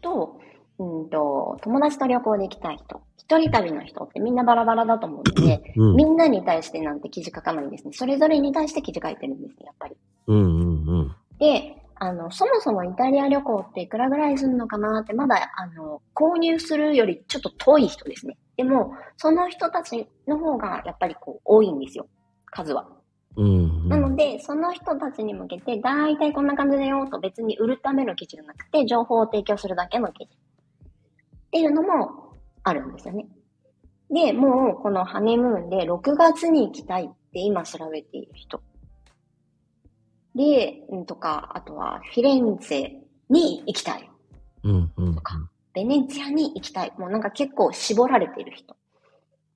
と、うんと、友達と旅行で行きたい人、一人旅の人ってみんなバラバラだと思うので、うん。みんなに対してなんて記事書かないんですね。それぞれに対して記事書いてるんですね、やっぱり。うん、うん、うん。で、あの、そもそもイタリア旅行っていくらぐらいするのかなって、まだ、あの、購入するよりちょっと遠い人ですね。でも、その人たちの方がやっぱりこう、多いんですよ。数は。うん、なので、その人たちに向けて、だいたいこんな感じだよと別に売るための記事じゃなくて、情報を提供するだけの記事。っていうのもあるんですよね。で、もうこのハネムーンで6月に行きたいって今調べている人。で、うんとか、あとはフィレンツェに行きたい。うん、うん。とかベネチアに行きたい。もうなんか結構絞られている人。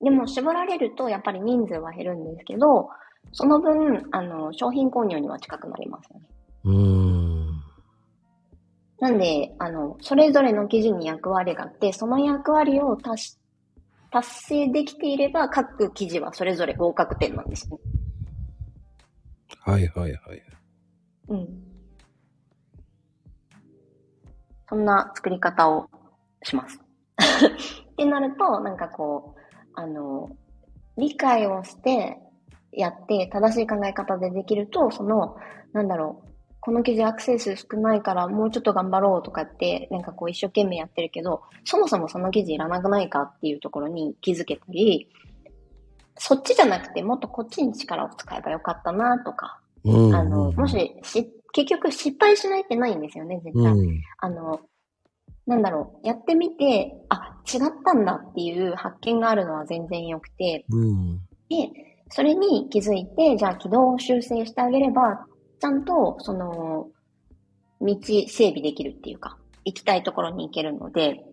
でも絞られるとやっぱり人数は減るんですけど、その分、あの、商品購入には近くなりますよね。うん。なんで、あの、それぞれの記事に役割があって、その役割を達し、達成できていれば、各記事はそれぞれ合格点なんですね。はい、はい、はい。うん。そんな作り方をします。ってなると、なんかこう、あの、理解をしてやって正しい考え方でできると、その、なんだろう、この記事アクセス少ないからもうちょっと頑張ろうとかって、なんかこう一生懸命やってるけど、そもそもその記事いらなくないかっていうところに気づけたり、そっちじゃなくてもっとこっちに力を使えばよかったなとか、うん。あの、もし、し、結局失敗しないってないんですよね、絶う対。ん。あの、なんだろう、やってみて、あ、違ったんだっていう発見があるのは全然良くて、うん。で、それに気づいて、じゃあ軌道を修正してあげれば、ちゃんと、その、道整備できるっていうか、行きたいところに行けるので、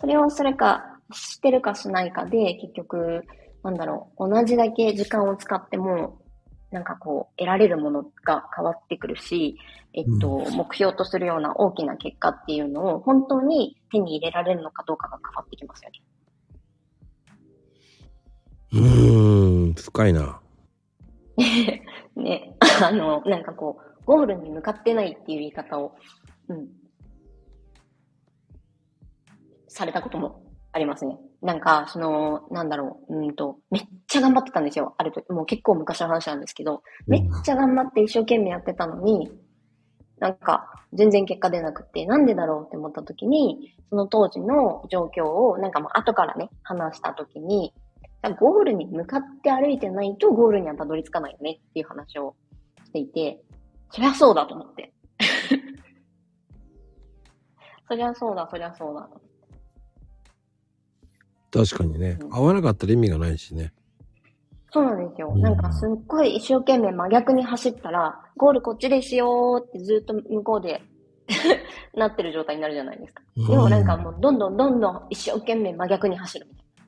それをそれか、してるかしないかで、結局、なんだろう、同じだけ時間を使っても、なんかこう、得られるものが変わってくるし、えっと、目標とするような大きな結果っていうのを本当に手に入れられるのかどうかが変わってきますようね。ーん、深いな。ね、あの、なんかこう、ゴールに向かってないっていう言い方を、うん、されたこともありますね。なんか、その、なんだろう、うんと、めっちゃ頑張ってたんですよ。ある時、もう結構昔の話なんですけど、めっちゃ頑張って一生懸命やってたのに、なんか、全然結果出なくて、なんでだろうって思った時に、その当時の状況を、なんかまあ後からね、話した時に、ゴールに向かって歩いてないとゴールにはたどり着かないよねっていう話をしていて、そりゃそうだと思って。そりゃそうだ、そりゃそうだ。確かにね。うん合わなかったら意味がないしね。そうなんですよ。うんなんかすっごい一生懸命真逆に走ったら、ゴールこっちでしようってずっと向こうで なってる状態になるじゃないですか。でもなんかもうどんどんどんどん一生懸命真逆に走るみたいな。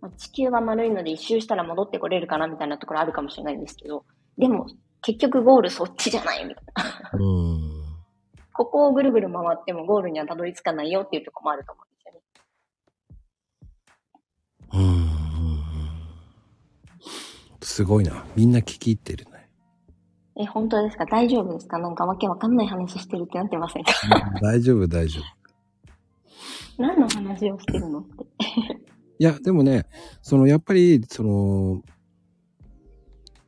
まあ地球は丸いので一周したら戻ってこれるかなみたいなところあるかもしれないんですけど、でも結局ゴールそっちじゃないみたいな。うん。ここをぐるぐる回ってもゴールにはたどり着かないよっていうところもあると思うんですごいな。みんな聞き入ってるね。え、本当ですか？大丈夫ですか？なんかわけわかんない話してるってなってませんか？大丈夫、大丈夫。何の話をしてるの？って。いや、でもね、その、やっぱり、その、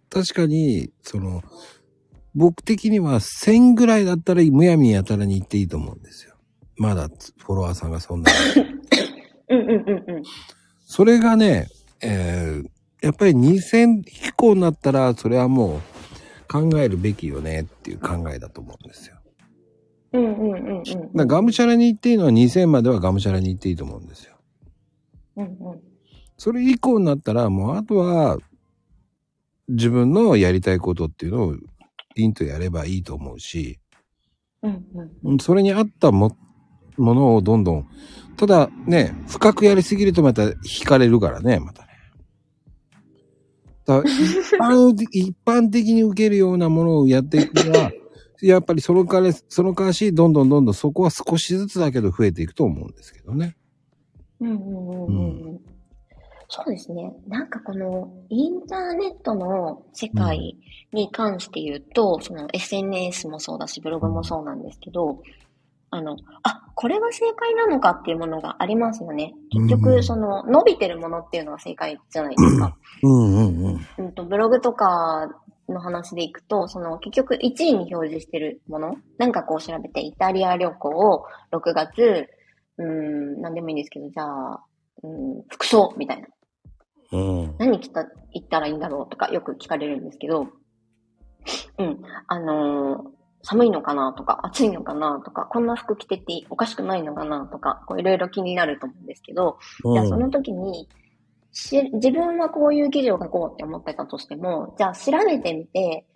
確かに、その、僕的には1000ぐらいだったらむやみやたらに行っていいと思うんですよ。まだフォロワーさんがそんな。うんうんうんうん。それがね、えーやっぱり2000以降になったら、それはもう考えるべきよねっていう考えだと思うんですよ。うんうんうんうん。だからがむしゃらに行っていいのは2000まではがむしゃらに行っていいと思うんですよ。うんうん。それ以降になったら、もうあとは、自分のやりたいことっていうのをピンとやればいいと思うし、うんうん。うんそれに合ったも、ものをどんどん、ただね、深くやりすぎるとまた惹かれるからね、またね。だ一般 一般的に受けるようなものをやっていくには、やっぱりその代わり、その代わし、どんどんどんどんそこは少しずつだけど増えていくと思うんですけどね。うんうんうんうんうん。そうですね。なんかこのインターネットの世界に関して言うと、その SNS もそうだし、ブログもそうなんですけど、あの、あ、これが正解なのかっていうものがありますよね。結うん局、その伸びてるものっていうのが正解じゃないですか。うんうんうん。うんと、ブログとかの話でいくと、その結局1位に表示してるもの、なんかこう調べて、イタリア旅行を6月、うーん、なんでもいいんですけど、じゃあ、うん、服装みたいな。うん。何着た、行ったらいいんだろうとかよく聞かれるんですけど、うん、あのー寒いのかなとか、暑いのかなとか、こんな服着てておかしくないのかなとか、こういろいろ気になると思うんですけど、じゃあその時に、し自分はこういう記事を書こうって思ってたとしても、じゃあ調べてみて、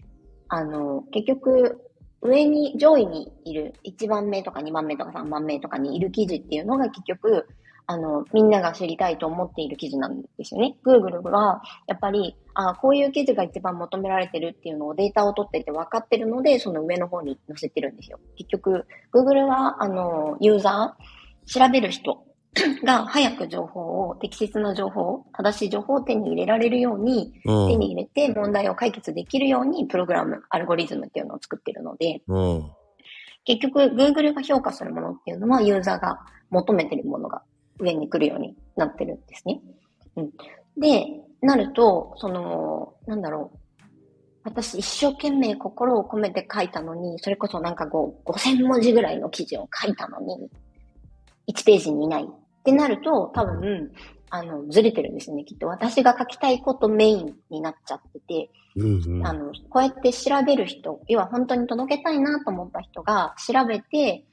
あの、結局、上に、上位にいる1番目とか2番目とか3番目とかにいる記事っていうのが結局、あの、みんなが知りたいと思っている記事なんですよね。Google は、やっぱり、あこういう記事が一番求められてるっていうのをデータを取ってて分かってるので、その上の方に載せてるんですよ。結局、Google は、あの、ユーザー、調べる人 が早く情報を、適切な情報、正しい情報を手に入れられるように、うん。手に入れて問題を解決できるように、プログラム、アルゴリズムっていうのを作ってるので、うん。結局、Google が評価するものっていうのは、ユーザーが求めてるものが上に来るようになってるんですね。うん。で、なると、その、なんだろう。私一生懸命心を込めて書いたのに、それこそなんかこう、5000文字ぐらいの記事を書いたのに、1ページにいないってなると、多分、あの、ずれてるんですよね。きっと私が書きたいことメインになっちゃってて、うんうん。あの、こうやって調べる人、要は本当に届けたいなと思った人が調べて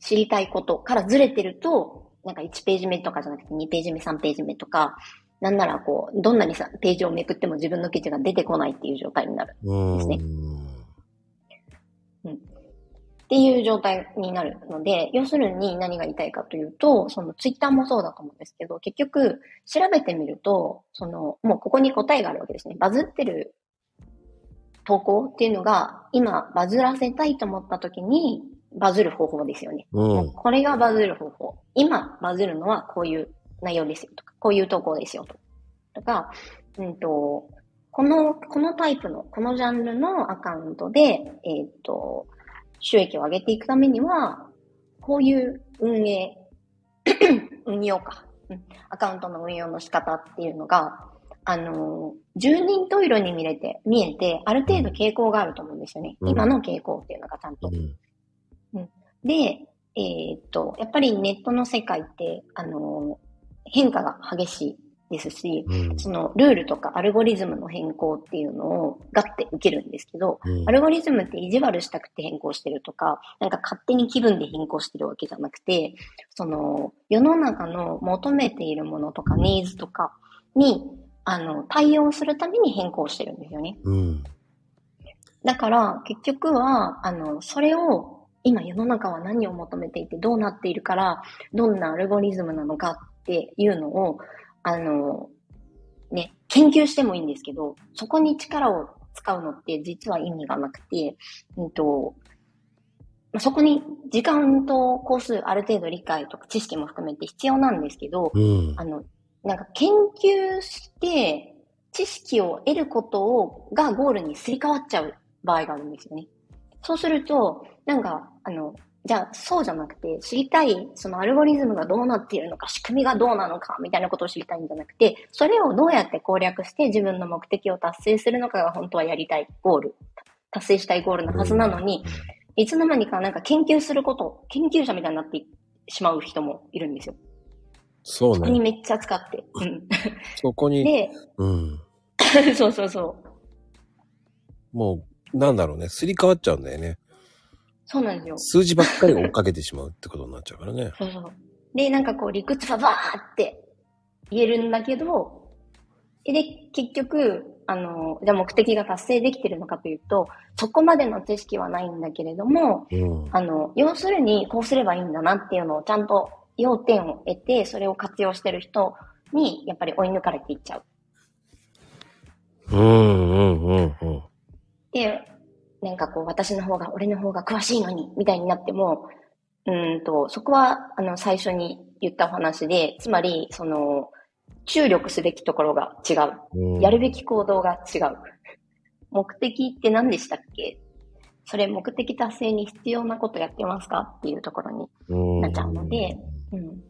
知りたいことからずれてると、なんか1ページ目とかじゃなくて2ページ目、3ページ目とか、なんならこう、どんなにさページをめくっても自分の記事が出てこないっていう状態になる。うん。ですねっていう状態になるので、要するに何が言いたいかというと、そのツイッターもそうだと思うんですけど、結局調べてみると、その、もうここに答えがあるわけですね。バズってる投稿っていうのが、今バズらせたいと思った時に、バズる方法ですよね。うん。これがバズる方法。今バズるのはこういう内容ですよとか、こういう投稿ですよととか、うんと、この、このタイプの、このジャンルのアカウントで、えっ、と、収益を上げていくためには、こういう運営、運用か、うん、アカウントの運用の仕方っていうのが、あの、十人十色に見れて、見えて、ある程度傾向があると思うんですよね。うん今の傾向っていうのがちゃんと。うん。で、えーっと、やっぱりネットの世界って、あの、変化が激しいですし、うん。そのルールとかアルゴリズムの変更っていうのをガッて受けるんですけど、うんアルゴリズムって意地悪したくて変更してるとか、なんか勝手に気分で変更してるわけじゃなくて、その世の中の求めているものとかニーズとかに、あの、対応するために変更してるんですよね。うん。だから、結局は、あの、それを、今世の中は何を求めていてどうなっているから、どんなアルゴリズムなのかっていうのを、あの、ね、研究してもいいんですけど、そこに力を使うのって実は意味がなくて、うんと、まあそこに時間と工数ある程度理解とか知識も含めて必要なんですけど、うん。あの、なんか研究して知識を得ることを、がゴールにすり替わっちゃう場合があるんですよね。そうすると、なんか、あの、じゃあそうじゃなくて、知りたい、そのアルゴリズムがどうなっているのか、仕組みがどうなのか、みたいなことを知りたいんじゃなくて、それをどうやって攻略して自分の目的を達成するのかが本当はやりたいゴール、達成したいゴールのはずなのに、いつの間にかなんか研究すること、研究者みたいになってしまう人もいるんですよ。そうね。そこにめっちゃ使って。うんそこに、で、うん。そうそうそう。もう、なんだろうね。すり替わっちゃうんだよね。そうなんですよ。数字ばっかり追っかけてしまうってことになっちゃうからね。そうそう。で、なんかこう理屈がバーって言えるんだけど、で、結局、あの、じゃあ目的が達成できてるのかというと、そこまでの知識はないんだけれども、うん。あの、要するにこうすればいいんだなっていうのをちゃんと要点を得て、それを活用してる人に、やっぱり追い抜かれていっちゃう。うんうんうんうん。で、なんかこう、私の方が、俺の方が詳しいのに、みたいになっても、うーんと、そこは、あの、最初に言ったお話で、つまり、その、注力すべきところが違う。うんやるべき行動が違う。目的って何でしたっけ？それ目的達成に必要なことやってますか？っていうところにうんなっちゃうので、うん。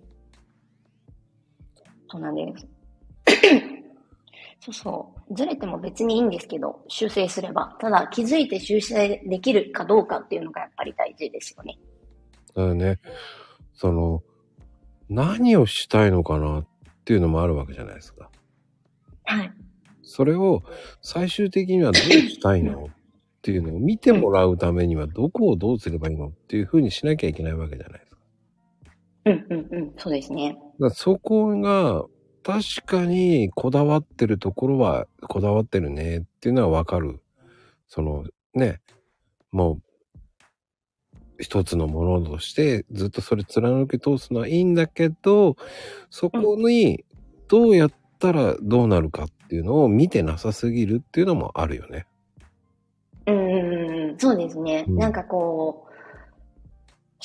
そうなんです。そうそう。ずれても別にいいんですけど、修正すれば。ただ、気づいて修正できるかどうかっていうのがやっぱり大事ですよね。だからね、その、何をしたいのかなっていうのもあるわけじゃないですか。はい。それを最終的にはどうしたいの？っていうのを見てもらうためにはどこをどうすればいいのっていうふうにしなきゃいけないわけじゃないですか。うんうんうん。そうですね。だそこが確かにこだわってるところはこだわってるねっていうのはわかる。そのね、もう一つのものとしてずっとそれ貫き通すのはいいんだけど、そこにどうやったらどうなるかっていうのを見てなさすぎるっていうのもあるよね。うん。そうですね。うんなんかこう、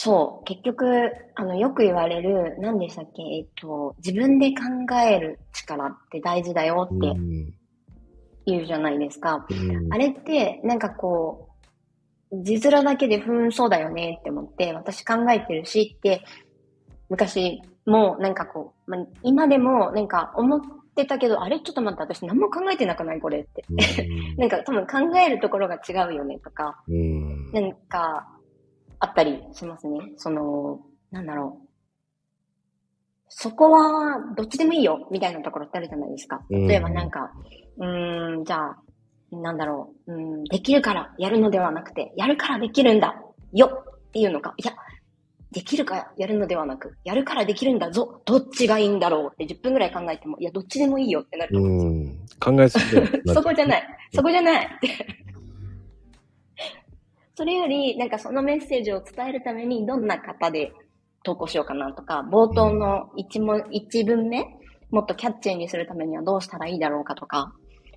そう、結局、あの、よく言われる、何でしたっけ、えっと、自分で考える力って大事だようってん。言うじゃないですか。うんあれって、なんかこう、字面だけで、ふーん、そうだよねって思って、私考えてるしって、昔もなんかこう、まあ、今でもなんか思ってたけど、あれ？ちょっと待って、私何も考えてなくないこれって。なんか多分考えるところが違うよねとか、うん。なんか、あったりしますね。その、なんだろう。そこは、どっちでもいいよ、みたいなところってあるじゃないですか。うん例えばなんか、うーん、じゃあ、なんだろう、うん、できるからやるのではなくて、やるからできるんだ、よっていうのか。いや、できるからやるのではなく、やるからできるんだぞ、どっちがいいんだろうって10分ぐらい考えても、いや、どっちでもいいよってなると思うんですよ。うん。考えすぎ そこじゃない。そこじゃない。それより、なんかそのメッセージを伝えるためにどんな方で投稿しようかなとか、冒頭の一文一文目、もっとキャッチーにするためにはどうしたらいいだろうかとか、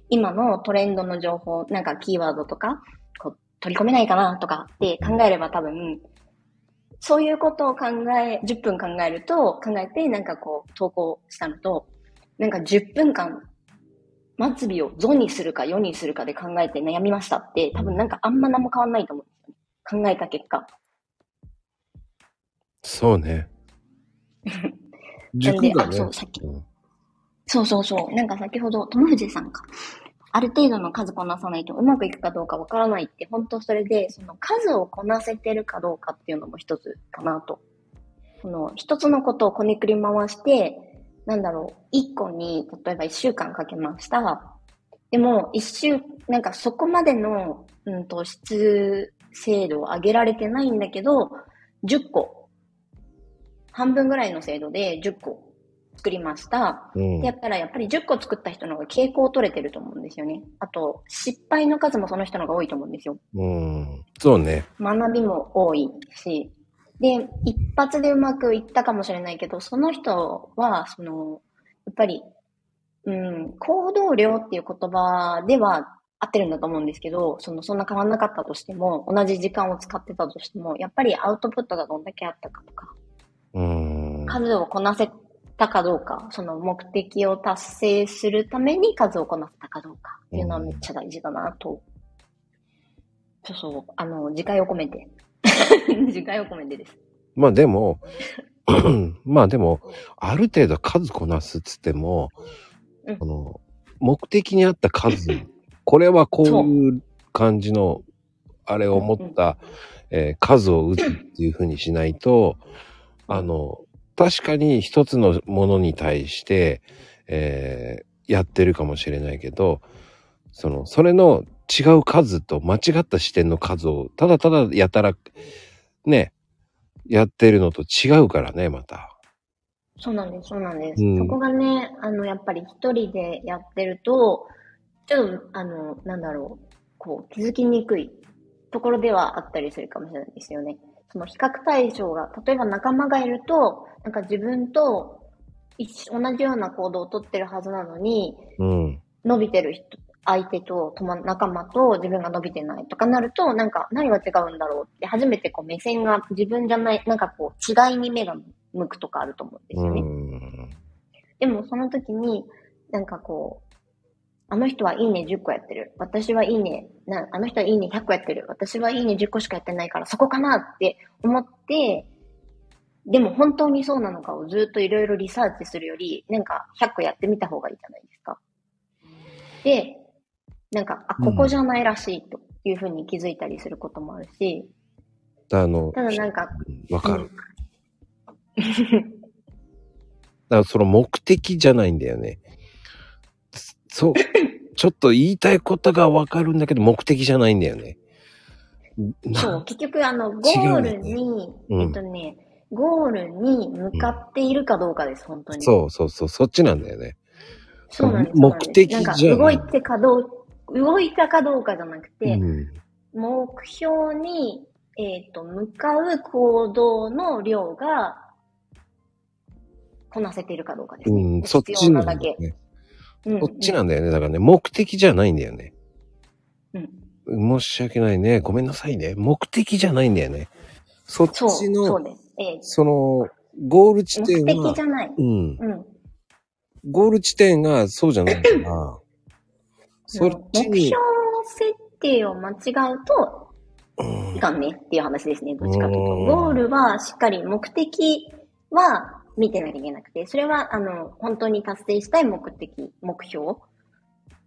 今のトレンドの情報、なんかキーワードとか、こう取り込めないかなとかって考えれば多分、そういうことを考え、10分考えると、考えてなんかこう投稿したのと、なんか10分間、末尾をゾにするかヨにするかで考えて悩みましたって、多分なんかあんま何も変わんないと思う。考えた結果。そうね。そうさっきうんそうそうそう。なんか先ほど、友藤さんか。ある程度の数こなさないとうまくいくかどうかわからないって、本当それで、その数をこなせてるかどうかっていうのも一つかなと。その一つのことをこねくり回して、なんだろう、一個に、例えば一週間かけました。でも、一週、なんかそこまでの、うんと、質精度を上げられてないんだけど、10個、半分ぐらいの精度で10個作りました。うんでやったら、やっぱり10個作った人の方が傾向を取れてると思うんですよね。あと、失敗の数もその人の方が多いと思うんですよ。うん。そうね。学びも多いし。で、一発でうまくいったかもしれないけど、その人は、その、やっぱり、うん、行動量っていう言葉では合ってるんだと思うんですけど、その、そんな変わんなかったとしても、同じ時間を使ってたとしても、やっぱりアウトプットがどんだけあったかとか、うん。数をこなせたかどうか、その目的を達成するために数をこなせたかどうかっていうのはめっちゃ大事だなと。そうそう、あの、次回を込めて。次回を込めてです。まあでも、まあでも、ある程度数こなすっつっても、うんこの、目的に合った数、これはこういう感じの、あれを持った、えー数を打つっていうふうにしないと、あの、確かに一つのものに対して、えーやってるかもしれないけど、その、それの違う数と間違った視点の数を、ただただやたら、ね、やってるのと違うからね、また。そうなんです、そうなんです。うんそこがね、あの、やっぱり一人でやってると、ちょっと、あの、なんだろう、こう、気づきにくいところではあったりするかもしれないですよね。その比較対象が、例えば仲間がいると、なんか自分と同じような行動をとってるはずなのに、うん。伸びてる人、相手と友仲間と自分が伸びてないとかなると、なんか何が違うんだろうって、初めてこう目線が自分じゃない、なんかこう違いに目が向くとかあると思うんですうよね。ん。でもその時に、なんかこう、あの人はいいね10個やってる。私はいいね、なあの人はいいね100個やってる。私はいいね10個しかやってないからそこかなって思って、でも本当にそうなのかをずっといろいろリサーチするより、なんか100個やってみた方がいいじゃないですか。で、なんか、あ、ここじゃないらしいというふうに気づいたりすることもあるし、あの、ただなんか、わかる。だからその目的じゃないんだよね。そう、ちょっと言いたいことがわかるんだけど、目的じゃないんだよね。なそう、結局あの、ゴーねルに、うんえっとね、ゴールに向かっているかどうかです、本当に。そうそうそう、そっちなんだよね。そうなんです。目的じゃなんか動いてかどう、動いたかどうかじゃなくて、うん。目標に、えっ、と、向かう行動の量が、こなせているかどうかですね。うん、そっ必ち要なんだけ。なだよね。うんそっちなんだよね。だからね、目的じゃないんだよね。うん。申し訳ないね。ごめんなさいね。目的じゃないんだよね。そっちの、そ。ええその、ゴール地点は目的じ、ゃない。うん。うん。ゴール地点がそうじゃないから、そっちに目標、設定を間違うと、うんいかんねっていう話ですね。どっちかといううんと。ゴールはしっかり目的は見てなきゃいけなくて、それは、あの、本当に達成したい目的、目標。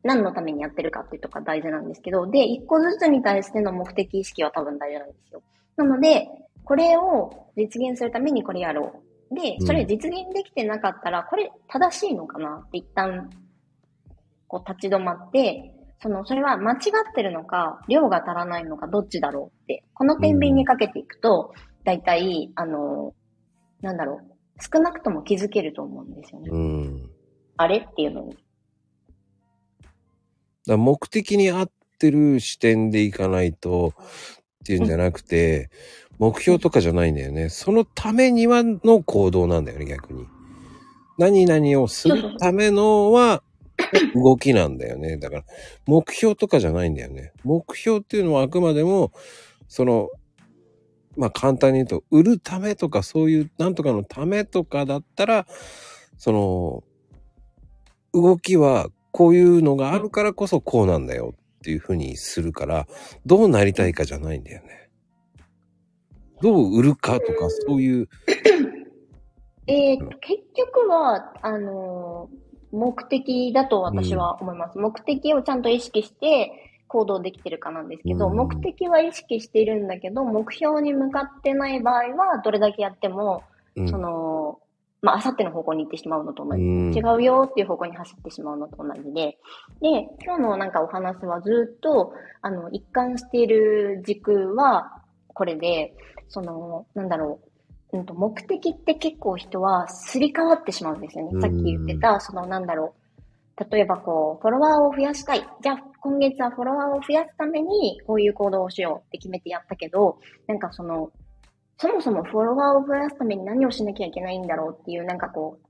何のためにやってるかっていうとこが大事なんですけど、で、一個ずつに対しての目的意識は多分大事なんですよ。なので、これを実現するためにこれやろう。で、それ実現できてなかったら、これ正しいのかなって一旦、こう立ち止まって、その、それは間違ってるのか、量が足らないのか、どっちだろうって、この天秤にかけていくと、大体、あの、なんだろう、少なくとも気づけると思うんですよね。うん。あれっていうのに。だ目的に合ってる視点でいかないとっていうんじゃなくて、目標とかじゃないんだよね。そのためにはの行動なんだよね、逆に。何々をするためのは、動きなんだよね。だから、目標とかじゃないんだよね。目標っていうのはあくまでも、その、まあ簡単に言うと、売るためとかそういうなんとかのためとかだったら、その、動きはこういうのがあるからこそこうなんだよっていうふうにするから、どうなりたいかじゃないんだよね。どう売るかとかそういう、えーと、結局は、あのー目的だと私は思います。目的をちゃんと意識して行動できてるかなんですけど、うん目的は意識しているんだけど、目標に向かってない場合は、どれだけやっても、うんその、まあ、あさっての方向に行ってしまうのと同じ。うん違うよっていう方向に走ってしまうのと同じで。で、今日のなんかお話はずっと、あの、一貫している軸は、これで、その、なんだろう。うんと、目的って結構人はすり替わってしまうんですよね。うんさっき言ってた、その、なんだろう。例えばこう、フォロワーを増やしたい。じゃあ、今月はフォロワーを増やすために、こういう行動をしようって決めてやったけど、なんかその、そもそもフォロワーを増やすために何をしなきゃいけないんだろうっていう、なんかこう、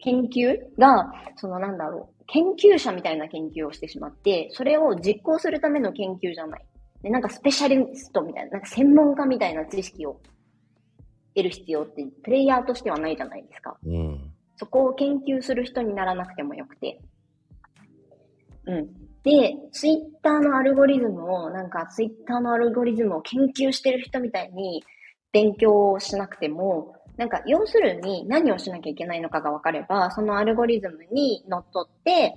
研究が、そのなんだろう、研究者みたいな研究をしてしまって、それを実行するための研究じゃない。で、なんかスペシャリストみたいな、なんか専門家みたいな知識を得る必要って、プレイヤーとしてはないじゃないですか。うん。そこを研究する人にならなくてもよくて。うん。で、ツイッターのアルゴリズムを、なんかツイッターのアルゴリズムを研究してる人みたいに勉強をしなくても、なんか要するに何をしなきゃいけないのかが分かれば、そのアルゴリズムにのっとって、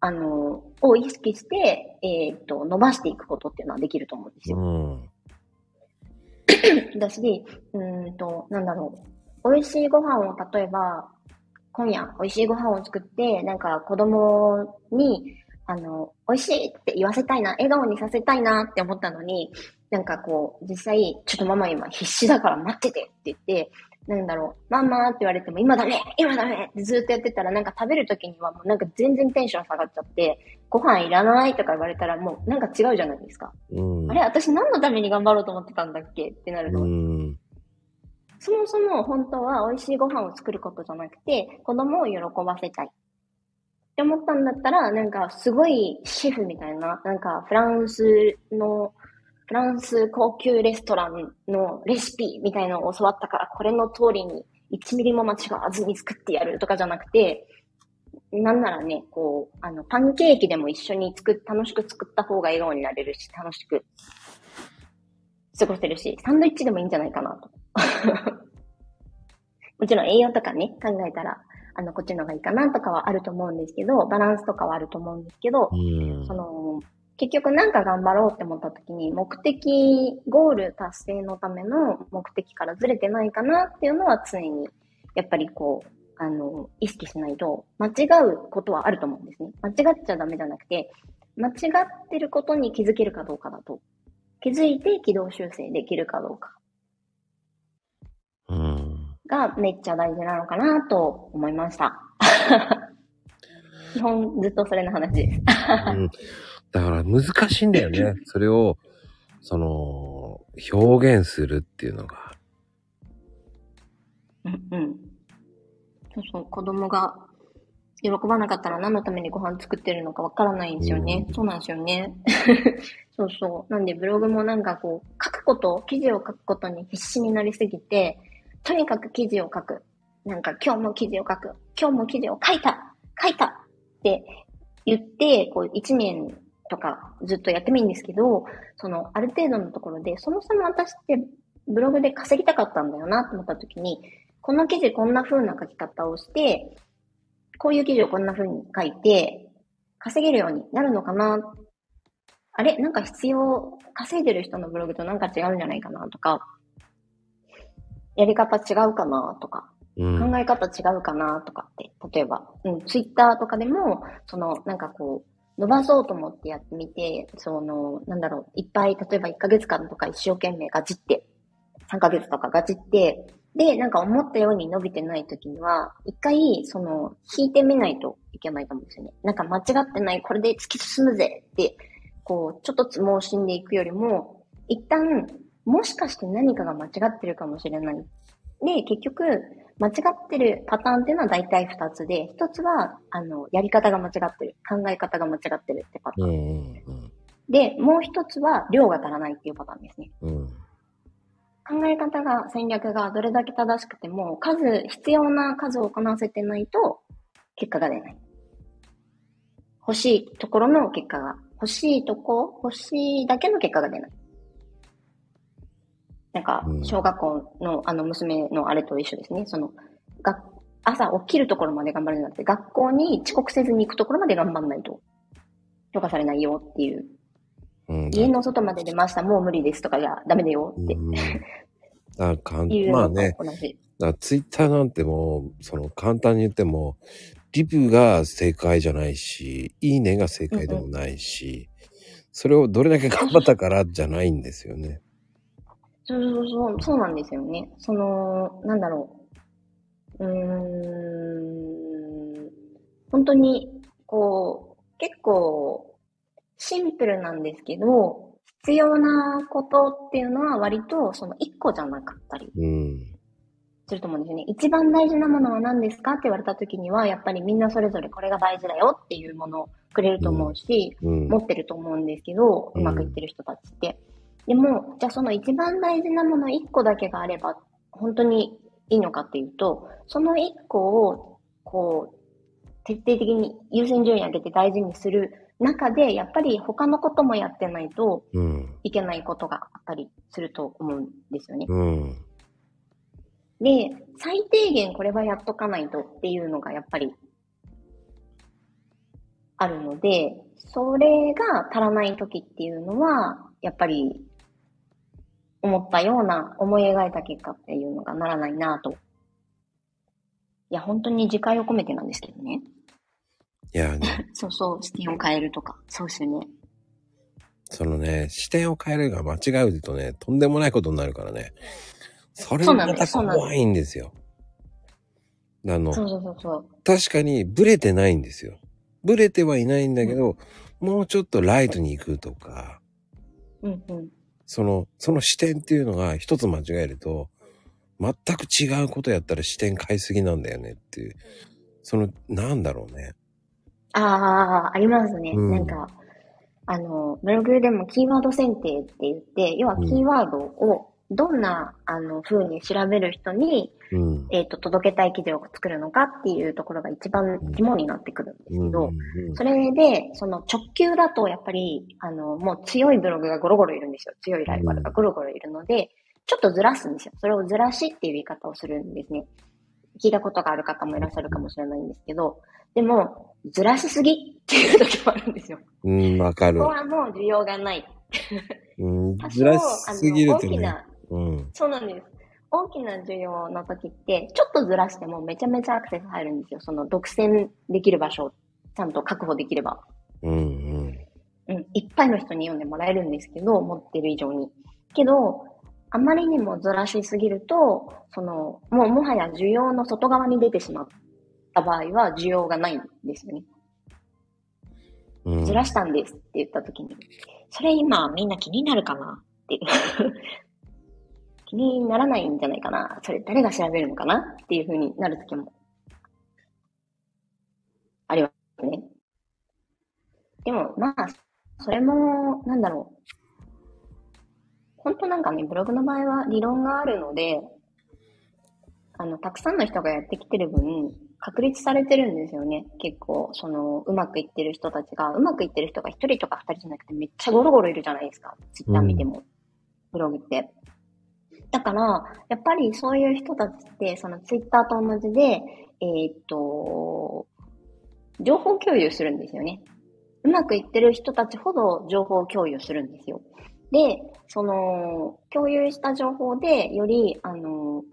あの、を意識して、えっ、と、伸ばしていくことっていうのはできると思うんですよ。うん。だし、うーんと、なんだろう。美味しいご飯を例えば、今夜美味しいご飯を作って、なんか子供に、あの、美味しいって言わせたいな、笑顔にさせたいなって思ったのに、なんかこう、実際、ちょっとママ今必死だから待っててって言って、なんだろう、ママって言われても今ダメ今ダメってずっとやってたら、なんか食べるときにはもうなんか全然テンション下がっちゃって、ご飯いらないとか言われたらもうなんか違うじゃないですか。うん。あれ私何のために頑張ろうと思ってたんだっけ？ってなると、うん。そもそも本当は美味しいご飯を作ることじゃなくて、子供を喜ばせたい。って思ったんだったら、なんかすごいシェフみたいな、なんかフランスの、フランス高級レストランのレシピみたいなのを教わったから、これの通りに1ミリも間違わずに作ってやるとかじゃなくて、なんならね、こう、あの、パンケーキでも一緒に作っ、楽しく作った方が笑顔になれるし、楽しく過ごせるし、サンドイッチでもいいんじゃないかなと。もちろん栄養とかね、考えたら、あの、こっちの方がいいかなとかはあると思うんですけど、バランスとかはあると思うんですけど、うんその、結局なんか頑張ろうって思った時に、目的、ゴール達成のための目的からずれてないかなっていうのは常に、やっぱりこう、あの、意識しないと、間違うことはあると思うんですね。間違っちゃダメじゃなくて、間違ってることに気づけるかどうかだと。気づいて軌道修正できるかどうかうん。がめっちゃ大事なのかなと思いました。基本ずっとそれの話です。うんだから難しいんだよね。それを、その、表現するっていうのが。うんうん。そうそう、子供が喜ばなかったら何のためにご飯作ってるのかわからないんですよね。うんそうなんですよね。そうそう。なんでブログもなんかこう、書くこと、記事を書くことに必死になりすぎて、とにかく記事を書く。なんか今日も記事を書く。今日も記事を書いた。書いたって言って、こう一年とかずっとやってもいいんですけど、そのある程度のところで、そもそも私ってブログで稼ぎたかったんだよなと思った時に、この記事こんな風な書き方をして、こういう記事をこんな風に書いて、稼げるようになるのかな？あれ？なんか必要、稼いでる人のブログとなんか違うんじゃないかな？とか、やり方違うかなとか、うん。考え方違うかなとかって、例えば、うん、ツイッターとかでも、その、なんかこう、伸ばそうと思ってやってみて、その、なんだろう、いっぱい、例えば1ヶ月間とか一生懸命ガチって、3ヶ月とかガチって、で、なんか思ったように伸びてない時には、一回、その、引いてみないといけないと思うんですよね。なんか間違ってない、これで突き進むぜって、こう、ちょっとつ盲信でいくよりも、一旦、もしかして何かが間違ってるかもしれない。で、結局、間違ってるパターンっていうのは大体2つで、1つは、あの、やり方が間違ってる。考え方が間違ってるってパターン。うんうんで、もう1つは、量が足らないっていうパターンですね。うん。うん。考え方が、戦略がどれだけ正しくても、数、必要な数をこなせてないと、結果が出ない。欲しいところの結果が、欲しいとこ、欲しいだけの結果が出ない。なんかう、ん小学校のあの娘のあれと一緒ですね。その、が朝起きるところまで頑張るんじゃなくて、学校に遅刻せずに行くところまで頑張んないと、評価されないよっていう。うん、家の外まで出ました、もう無理ですとかじゃダメだよってうん。あか まあねと、同じ。だツイッターなんてもう、その簡単に言っても、リプが正解じゃないし、いいねが正解でもないし、それをどれだけ頑張ったからじゃないんですよね。そうそうそう、そうなんですよね。その、なんだろう。うーん、本当に、こう、結構、シンプルなんですけど、必要なことっていうのは割と、その一個じゃなかったりうん。すると思うんですよね。一番大事なものは何ですか？って言われた時には、やっぱりみんなそれぞれこれが大事だよっていうものをくれると思うし、うん。持ってると思うんですけど、ううんまくいってる人たちって。でも、じゃあその一番大事なもの一個だけがあれば、本当にいいのかっていうと、その一個を、こう、徹底的に優先順位上げて大事にする中で、やっぱり他のこともやってないとうん。いけないことがあったりすると思うんですよね。うん。で、最低限これはやっとかないとっていうのがやっぱりあるので、それが足らない時っていうのは、やっぱり思ったような思い描いた結果っていうのがならないなと。いや、本当に自戒を込めてなんですけどね。いやね、そうそう、視点を変えるとか。そうですよね。そのね、視点を変えるが間違うとね、とんでもないことになるからね。それそうなんもまた怖いんですよ。あの、そうそうそうそう。確かにブレてないんですよ。ブレてはいないんだけど、もうちょっとライトに行くとか、うんうん。その、その視点っていうのが一つ間違えると、全く違うことやったら視点変えすぎなんだよねっていう。その、なんだろうね。ああ、ありますね。うんなんか、あの、ブログでもキーワード選定って言って、要はキーワードをどんな、あの、風に調べる人に、うん。えっ、と、届けたい記事を作るのかっていうところが一番肝になってくるんですけうん。ど、うんそれで、その直球だとやっぱり、あの、もう強いブログがゴロゴロいるんですよ。強いライバルがゴロゴロいるので、ちょっとずらすんですよ。それをずらしっていう言い方をするんですね。聞いたことがある方もいらっしゃるかもしれないんですけど、でも、ずらしすぎっていう時もあるんですよ。うん、わかるここ。はもう需要がない。うんずらしすぎるとね。あの大きな、うん。そうなんです。大きな需要の時って、ちょっとずらしてもめちゃめちゃアクセス入るんですよ。その独占できる場所をちゃんと確保できれば。うん、うん。うん、いっぱいの人に読んでもらえるんですけど、持ってる以上に。けど、あまりにもずらしすぎると、その、もうもはや需要の外側に出てしまった場合は需要がないんですよね。うん、ずらしたんですって言った時に、それ今みんな気になるかなって。気にならないんじゃないかなそれ誰が調べるのかなっていう風になる時もありますね。でも、まあ、それも、なんだろう。本当なんかね、ブログの場合は理論があるので、あの、たくさんの人がやってきてる分、確立されてるんですよね。結構、その、うまくいってる人たちが、うまくいってる人が一人とか二人じゃなくてめっちゃゴロゴロいるじゃないですか。ツイッター見ても、ブログって。だから、やっぱりそういう人たちって、そのツイッターと同じで、えーっと、情報共有するんですよね。うまくいってる人たちほど情報共有するんですよ。で、その、共有した情報で、より、あの、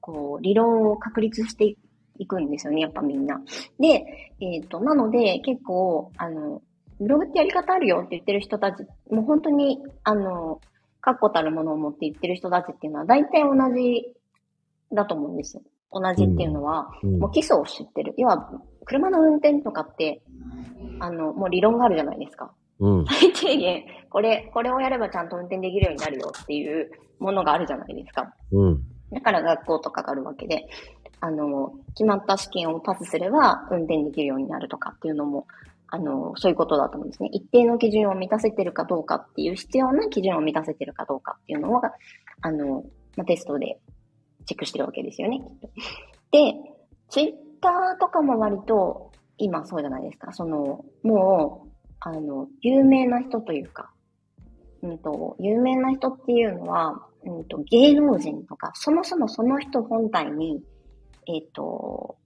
こう、理論を確立していくんですよね、やっぱみんな。で、えっ、と、なので、結構、あの、ブログってやり方あるよって言ってる人たち、もう本当に、あの、確固たるものを持って言ってる人たちっていうのは、大体同じだと思うんですよ。同じっていうのは、うんもう基礎を知ってる。要は、車の運転とかって、あの、もう理論があるじゃないですか。うん。最低限、これ、これをやればちゃんと運転できるようになるよっていうものがあるじゃないですか。うん。だから学校とかがあるわけで。あの、決まった試験をパスすれば運転できるようになるとかっていうのも、あの、そういうことだと思うんですね。一定の基準を満たせてるかどうかっていう必要な基準を満たせてるかどうかっていうのは、あの、まあ、テストでチェックしてるわけですよね、きっと。で、ツイッターとかも割と今そうじゃないですか。その、もう、あの、有名な人というか、うんと、有名な人っていうのは、うんと、芸能人とか、そもそもその人本体に、えっ、と、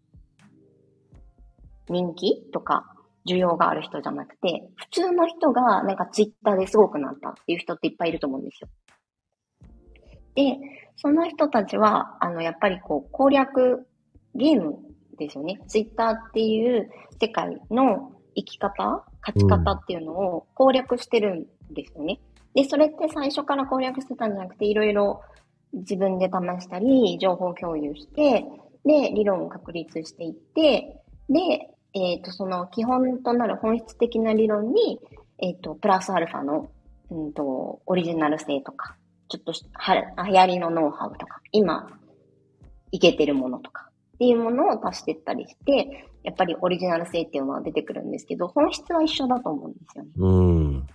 人気とか、需要がある人じゃなくて、普通の人がなんかツイッターですごくなったっていう人っていっぱいいると思うんですよ。で、その人たちは、あの、やっぱりこう、攻略、ゲームですよね。ツイッターっていう世界の生き方、勝ち方っていうのを攻略してるんですよね。で、それって最初から攻略してたんじゃなくて、いろいろ自分で試したり、情報共有して、で、理論を確立していって、で、えっ、ー、と、その基本となる本質的な理論に、えっ、ー、と、プラスアルファの、うんと、オリジナル性とか、ちょっとは、流行りのノウハウとか、今、いけてるものとか、っていうものを足していったりして、やっぱりオリジナル性っていうのは出てくるんですけど、本質は一緒だと思うんですよね。うん。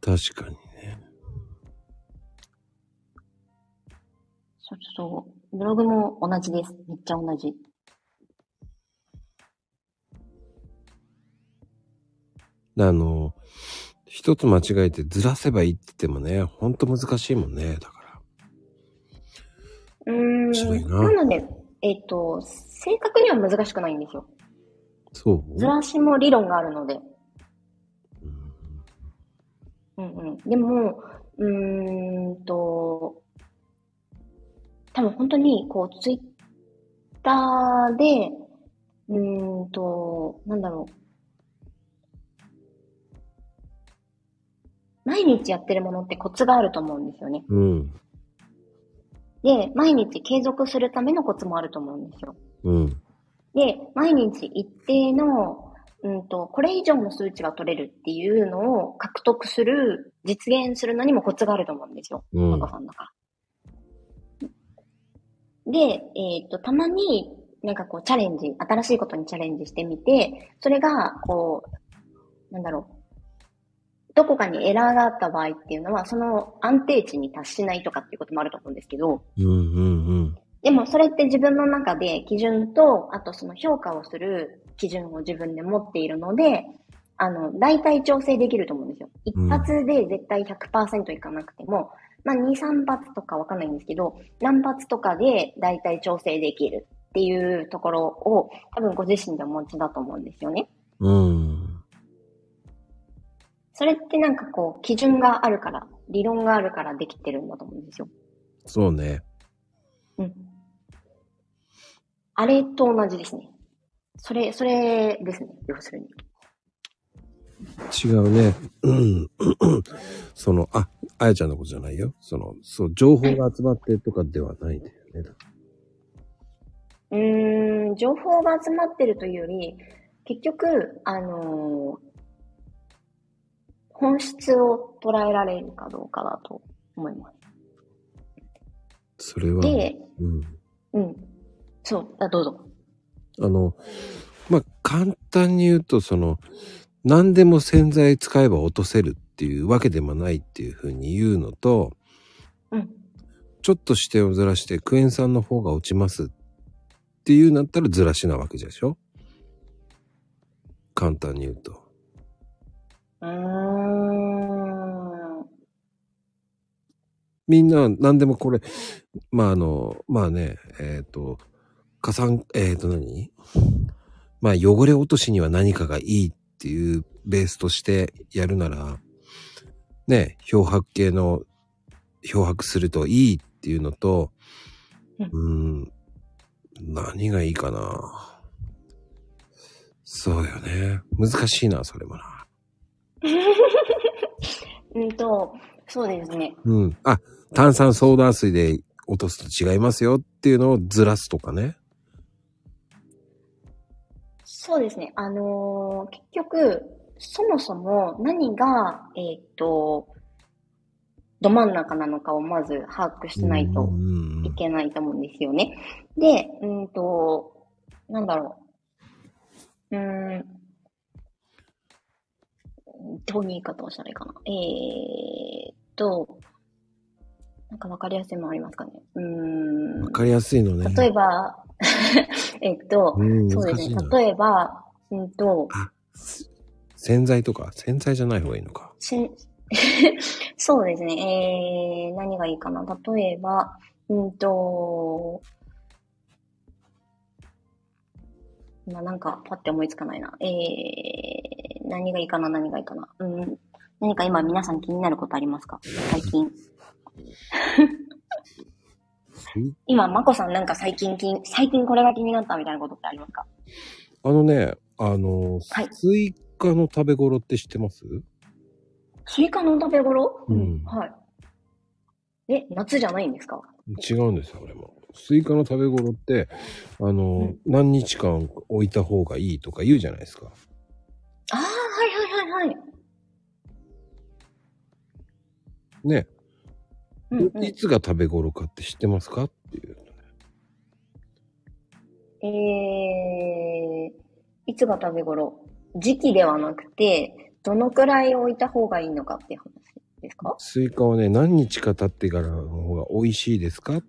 確かにね。そうそう。ブログも同じです。めっちゃ同じ。あの、一つ間違えてずらせばいいって言ってもね、ほんと難しいもんね、だから。うーん。ななので、えっ、ー、と、正確には難しくないんですよ。そう？ずらしも理論があるので。うんうん。でも、うーんと、多分本当に、こう、ツイッターで、うーんと、なんだろう。毎日やってるものってコツがあると思うんですよね。うん。で、毎日継続するためのコツもあると思うんですよ。うん。で、毎日一定の、うんと、これ以上の数値が取れるっていうのを獲得する、実現するのにもコツがあると思うんですよ。うん。さんだから。で、えっ、ー、と、たまになんかこうチャレンジ、新しいことにチャレンジしてみて、それが、こう、なんだろう、どこかにエラーがあった場合っていうのは、その安定値に達しないとかっていうこともあると思うんですけど、うんうんうん、でもそれって自分の中で基準と、あとその評価をする基準を自分で持っているので、あの、大体調整できると思うんですよ。一発で絶対100%いかなくても、まあ2、3発とかわかんないんですけど、何発とかで大体調整できるっていうところを多分ご自身でお持ちだと思うんですよね。うん。それってなんかこう、基準があるから、理論があるからできてるんだと思うんですよ。そうね。うん。あれと同じですね。それ、それですね、要するに。違うね。うん。その、あ、あやちゃんのことじゃないよ。その、そう、情報が集まってとかではないんだよね。うーん、情報が集まってるというより、結局、あのー、本質を捉えられるかどうかだと思います。それは。で、うん。うん。そう、あ、どうぞ。あの、まあ、簡単に言うと、その、何でも洗剤使えば落とせるっていうわけでもないっていうふうに言うのと、うん。ちょっと視点をずらしてクエン酸の方が落ちますっていうんだったらずらしなわけでしょ簡単に言うと。うーん。みんな何でもこれ、まああの、まあね、えっ、と、加算、えっ、ー、と何？まあ汚れ落としには何かがいいっていうベースとしてやるなら、ね、漂白系の漂白するといいっていうのと、うん、何がいいかな。そうよね。難しいな、それもな。うんと、そうですね。うん。あ、炭酸ソーダ水で落とすと違いますよっていうのをずらすとかね。そうですね。あのー、結局、そもそも何が、えっ、ー、と、ど真ん中なのかをまず把握してないといけないと思うんですよね。で、うんと、なんだろう。うーん。どういう言い方をしたらいいかな。えーっと、なんかわかりやすいものありますかね。うーん。わかりやすいのね。例えば、えっと、うん、そうですね。例えば、うんと、洗剤とか？洗剤じゃない方がいいのか。し そうですね。えー、何がいいかな。例えば、うんと、今なんかパッて思いつかないな。えー、何がいいかな、何がいいかな。うん、何か今皆さん気になることありますか？最近。今、まこさんなんか最近最近これが気になったみたいなことってありますか？あのね、あの、はいスイカの食べ頃って知ってます？スイカの食べ頃？うんはい。え、夏じゃないんですか？違うんですよ、俺も。スイカの食べ頃って、あの、うん何日間置いた方がいいとか言うじゃないですか。ああ、はいはいはいはい。ね、うんうんいつが食べ頃かって知ってますかっていう。えー、いつが食べ頃？時期ではなくて、どのくらい置いた方がいいのかっていう話ですか？スイカはね、何日か経ってからの方が美味しいですか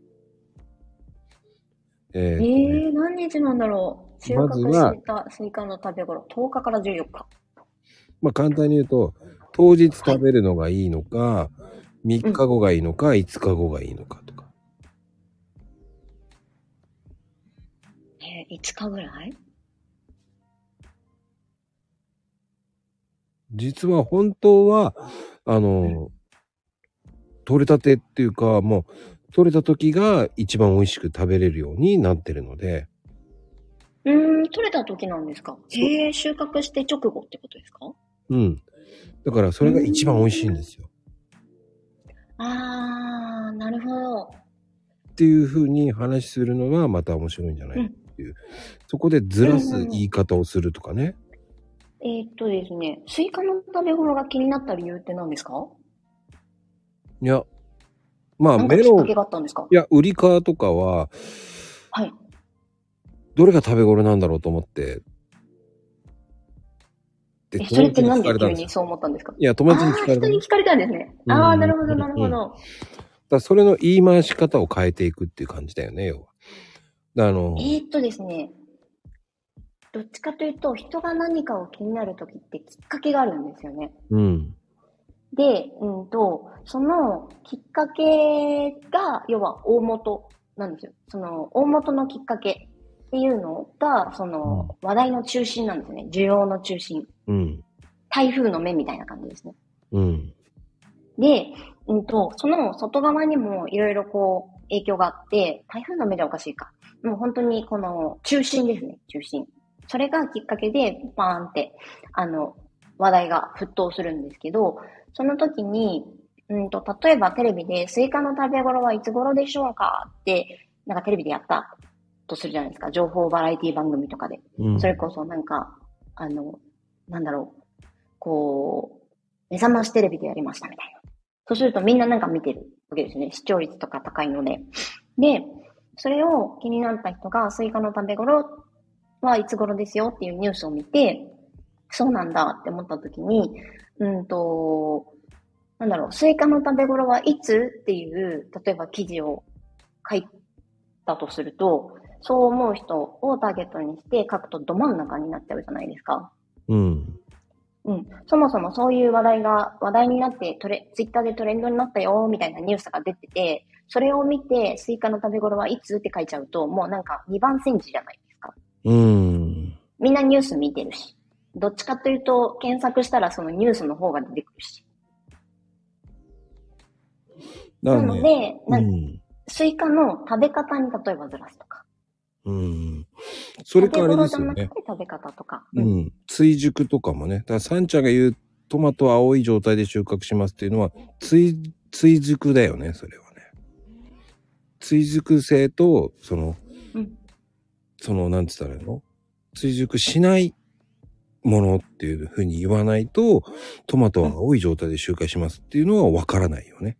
えーとえねー、何日なんだろう？収穫したスイカの食べ頃、10日から14日。まあ簡単に言うと、当日食べるのがいいのか、3日後がいいのか、5日後がいいのかとか。えー、5日ぐらい？実は本当は、あの、取れたてっていうか、もう、取れた時が一番美味しく食べれるようになってるので、うーん、取れた時なんですか？そうえー、収穫して直後ってことですか？うん。だからそれが一番美味しいんですよ。あー、なるほど。っていう風に話するのはまた面白いんじゃないっていう。そこでずらす言い方をするとかね。えー、っとですね、スイカの食べ頃が気になった理由って何ですか？いや、まあメロン、いがあったんですか？や、売りカとかは、はい。どれが食べ頃なんだろうと思って、でえ、それってなんで急にそう思ったんですか？いや、友達に聞かれたの人に聞かれたんですね。うんああ、なるほど、なるほうんど。だそれの言い回し方を変えていくっていう感じだよね、要は。だあの、えー、っとですね、どっちかというと、人が何かを気になるときってきっかけがあるんですよね。うん。で、うんと、そのきっかけが、要は大元なんですよ。その大元のきっかけっていうのが、その話題の中心なんですね。需要の中心。うん。台風の目みたいな感じですね。うん。で、うんと、その外側にもいろいろこう影響があって、台風の目でおかしいか。もう本当にこの中心ですね、中心。それがきっかけで、バーンって、あの、話題が沸騰するんですけど、その時に、うんと、例えばテレビでスイカの食べ頃はいつ頃でしょうかって、なんかテレビでやったとするじゃないですか。情報バラエティ番組とかで。うん。それこそなんか、あの、なんだろう、こう、目覚ましテレビでやりましたみたいな。そうするとみんななんか見てるわけですね。視聴率とか高いので。で、それを気になった人がスイカの食べ頃はいつ頃ですよっていうニュースを見て、そうなんだって思った時に、うんと、なんだろう、スイカの食べ頃はいつっていう、例えば記事を書いたとすると、そう思う人をターゲットにして書くとど真ん中になっちゃうじゃないですか。うん。うん。そもそもそういう話題が、話題になってトレ、ツイッターでトレンドになったよ、みたいなニュースが出てて、それを見て、スイカの食べ頃はいつって書いちゃうと、もうなんか2番煎じじゃないですか。うん。みんなニュース見てるし。どっちかというと、検索したらそのニュースの方が出てくるし。なの。で、なうん。スイカの食べ方に例えばずらすとか。うん。それかあれですよね食べ方とか。う。ん。追熟とかもね。だからサンちゃんが言うトマトは青い状態で収穫しますっていうのは、追、追熟だよね、それはね。追熟性と、その、うんその、なんて言ったらいいの？追熟しないものっていうふうに言わないと、トマトは青い状態で収穫しますっていうのはわからないよね。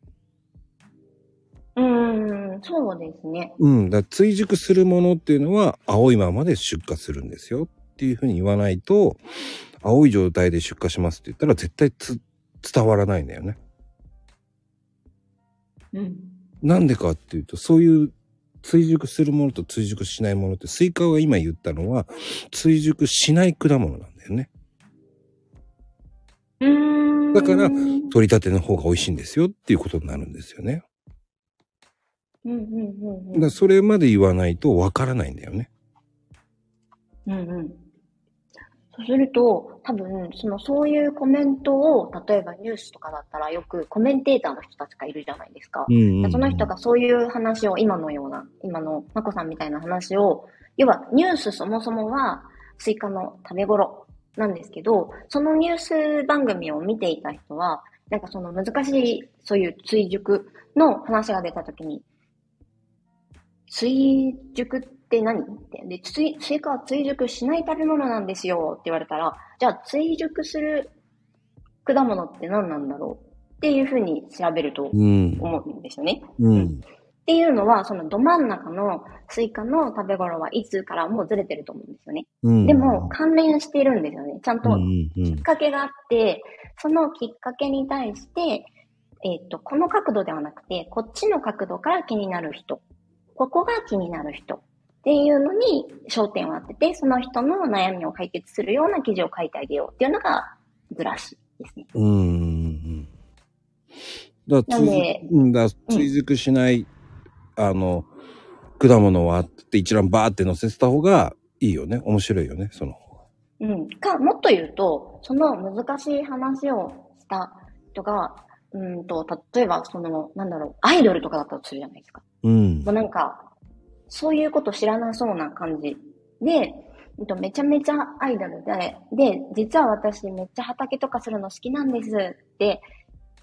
うーん。ん、そうですね。うん。だ追熟するものっていうのは青いままで出荷するんですよっていうふうに言わないと、青い状態で出荷しますって言ったら絶対つ伝わらないんだよね。うん。なんでかっていうと、そういう追熟するものと追熟しないものって、スイカが今言ったのは、追熟しない果物なんだよね。うーん。だからうん、取り立ての方が美味しいんですよっていうことになるんですよね。うん、うん、だからそれまで言わないとわからないんだよね。うん。うん、うん。そうすると、多分、その、そういうコメントを、例えばニュースとかだったらよくコメンテーターの人たちがいるじゃないですか。うんうんうんその人がそういう話を、今のような、今のまこさんみたいな話を、要はニュースそもそもはスイカの食べ頃なんですけど、そのニュース番組を見ていた人は、なんかその難しい、そういう追熟の話が出たときに、追熟って何？って。で、スイスイカは追熟しない食べ物なんですよって言われたら、じゃあ追熟する果物って何なんだろう？っていうふうに調べるとうん。思うんですよね。うん。っていうのは、そのど真ん中のスイカの食べ頃はいつからもうずれてると思うんですよね。うん。でも、関連しているんですよね。ちゃんとうんうんうんきっかけがあって、そのきっかけに対して、えっ、と、この角度ではなくて、こっちの角度から気になる人。ここが気になる人。っていうのに焦点を当てて、その人の悩みを解決するような記事を書いてあげようっていうのがずらしですね。うんうんうん。だ追うん、だ追熟しない、あの、果物はって一覧バーって載せてた方がいいよね。面白いよね、その方が。うん。か、もっと言うと、その難しい話をした人が、うんと、例えば、その、なんだろう、アイドルとかだったとするじゃないですか。うんもう。なんか、そういうこと知らなそうな感じで、うんとめちゃめちゃアイドルで、で、実は私めっちゃ畑とかするの好きなんですって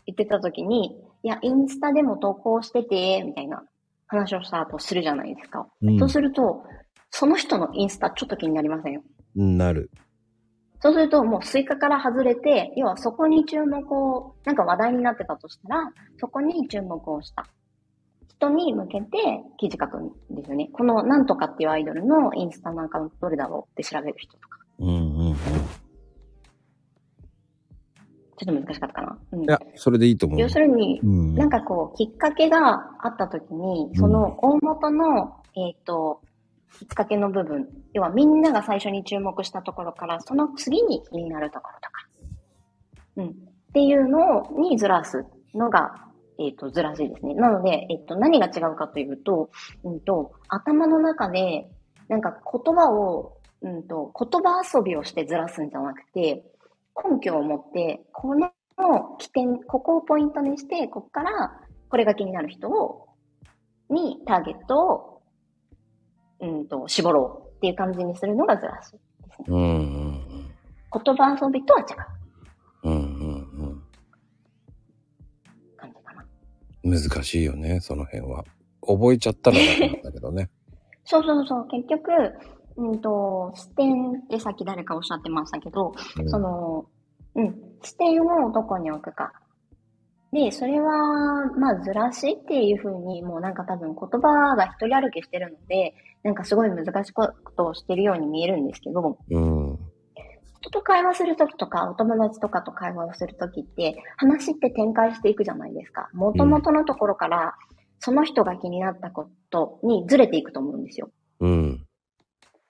言ってた時に、いや、インスタでも投稿してて、みたいな話をした後するじゃないですか。うんそうすると、その人のインスタちょっと気になりませんよ。うんなる。そうすると、もうスイカから外れて、要はそこに注目を、なんか話題になってたとしたら、そこに注目をした人に向けて記事書くんですよね。このなんとかっていうアイドルのインスタのアカウントどれだろうって調べる人とか。うんちょっと難しかったかな。うん、や、それでいいと思う。要するに、うん。なんかこう、きっかけがあった時に、その大元の、えっ、と、きっかけの部分、要はみんなが最初に注目したところから、その次に気になるところとか、うん、っていうのをにずらすのが、えっ、と、ずらしいですね。なので、えっ、と、何が違うかというと、うんと、頭の中で、なんか言葉を、うんと、言葉遊びをしてずらすんじゃなくて、根拠を持って、この起点、ここをポイントにして、ここから、これが気になる人を、にターゲットを、うんと、絞ろうっていう感じにするのがずらしですね。うんうん言葉遊びとは違ううん。うんうん感じかな。うん。難しいよね、その辺は。覚えちゃったら楽なんだけどね。そうそうそう。結局、うんと、視点ってさっき誰かおっしゃってましたけど、うんその、うん、視点をどこに置くか。で、それは、まあ、ずらしっていうふうに、もうなんか多分言葉が一人歩きしてるので、なんかすごい難しいことをしてるように見えるんですけど、うん。人と会話するときとか、お友達とかと会話をするときって、話って展開していくじゃないですか。元々のところから、その人が気になったことにずれていくと思うんですよ。うん。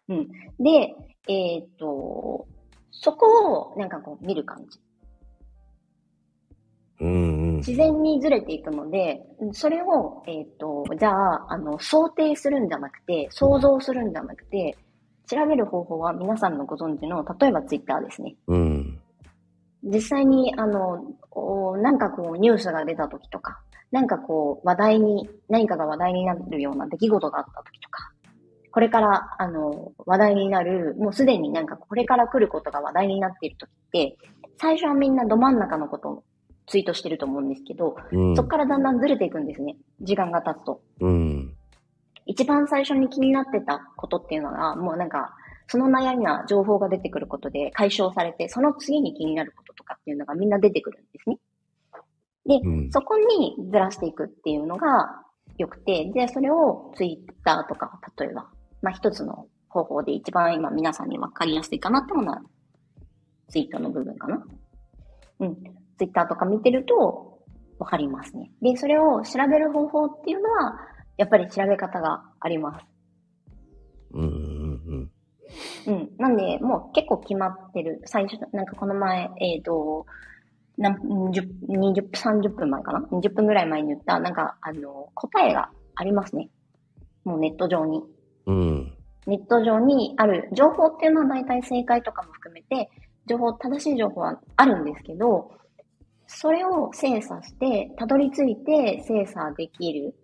うん。で、えっ、と、そこをなんかこう見る感じ。うんうん。自然にずれていくので、うんそれを、えっ、と、じゃあ、あの、想定するんじゃなくて、想像するんじゃなくて、調べる方法は皆さんのご存知の、例えばツイッターですね。うん。実際に、あの、おなんかこう、ニュースが出た時とか、なんかこう、話題に、何かが話題になるような出来事があった時とか、これから、あの、話題になる、もうすでになんかこれから来ることが話題になっている時って、最初はみんなど真ん中のことをツイートしてると思うんですけど、うんそこからだんだんずれていくんですね。時間が経つと。うん。一番最初に気になってたことっていうのが、もうなんか、その悩みは情報が出てくることで解消されて、その次に気になることとかっていうのがみんな出てくるんですね。で、うんそこにずらしていくっていうのが、良くて、で、それをツイッターとか、例えば、まあ一つの方法で一番今皆さんに分かりやすいかなってものは、ツイートの部分かな。うん。ツイッターとか見てると、わかりますね。で、それを調べる方法っていうのは、やっぱり調べ方があります。うんうんうん。うん。なんで、もう結構決まってる。最初、なんかこの前、えっ、と、なん20 20、30分前かな ?20 分ぐらい前に言った、なんか、あの、答えがありますね。もうネット上に。うん。ネット上にある情報っていうのは大体正解とかも含めて、情報、正しい情報はあるんですけど、それを精査して、たどり着いて精査できる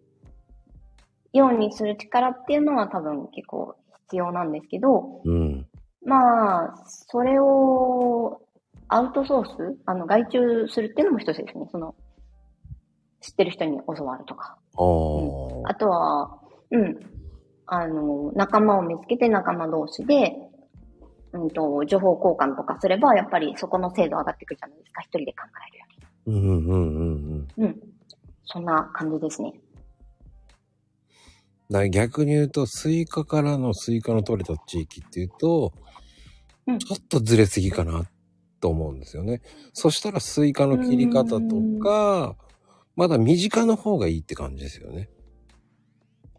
ようにする力っていうのは多分結構必要なんですけど、うん。まあ、それをアウトソース、あの、外注するっていうのも一つですね。その、知ってる人に教わるとか。ああ。あとは、うん。あの、仲間を見つけて仲間同士で、うんと、情報交換とかすれば、やっぱりそこの精度上がってくるじゃないですか。一人で考えるようんうんうんうん。り。うん。そんな感じですね。だ逆に言うと、スイカからのスイカの取れた地域っていうと、うんちょっとずれすぎかなと思うんですよね。そしたらスイカの切り方とか、まだ身近の方がいいって感じですよね。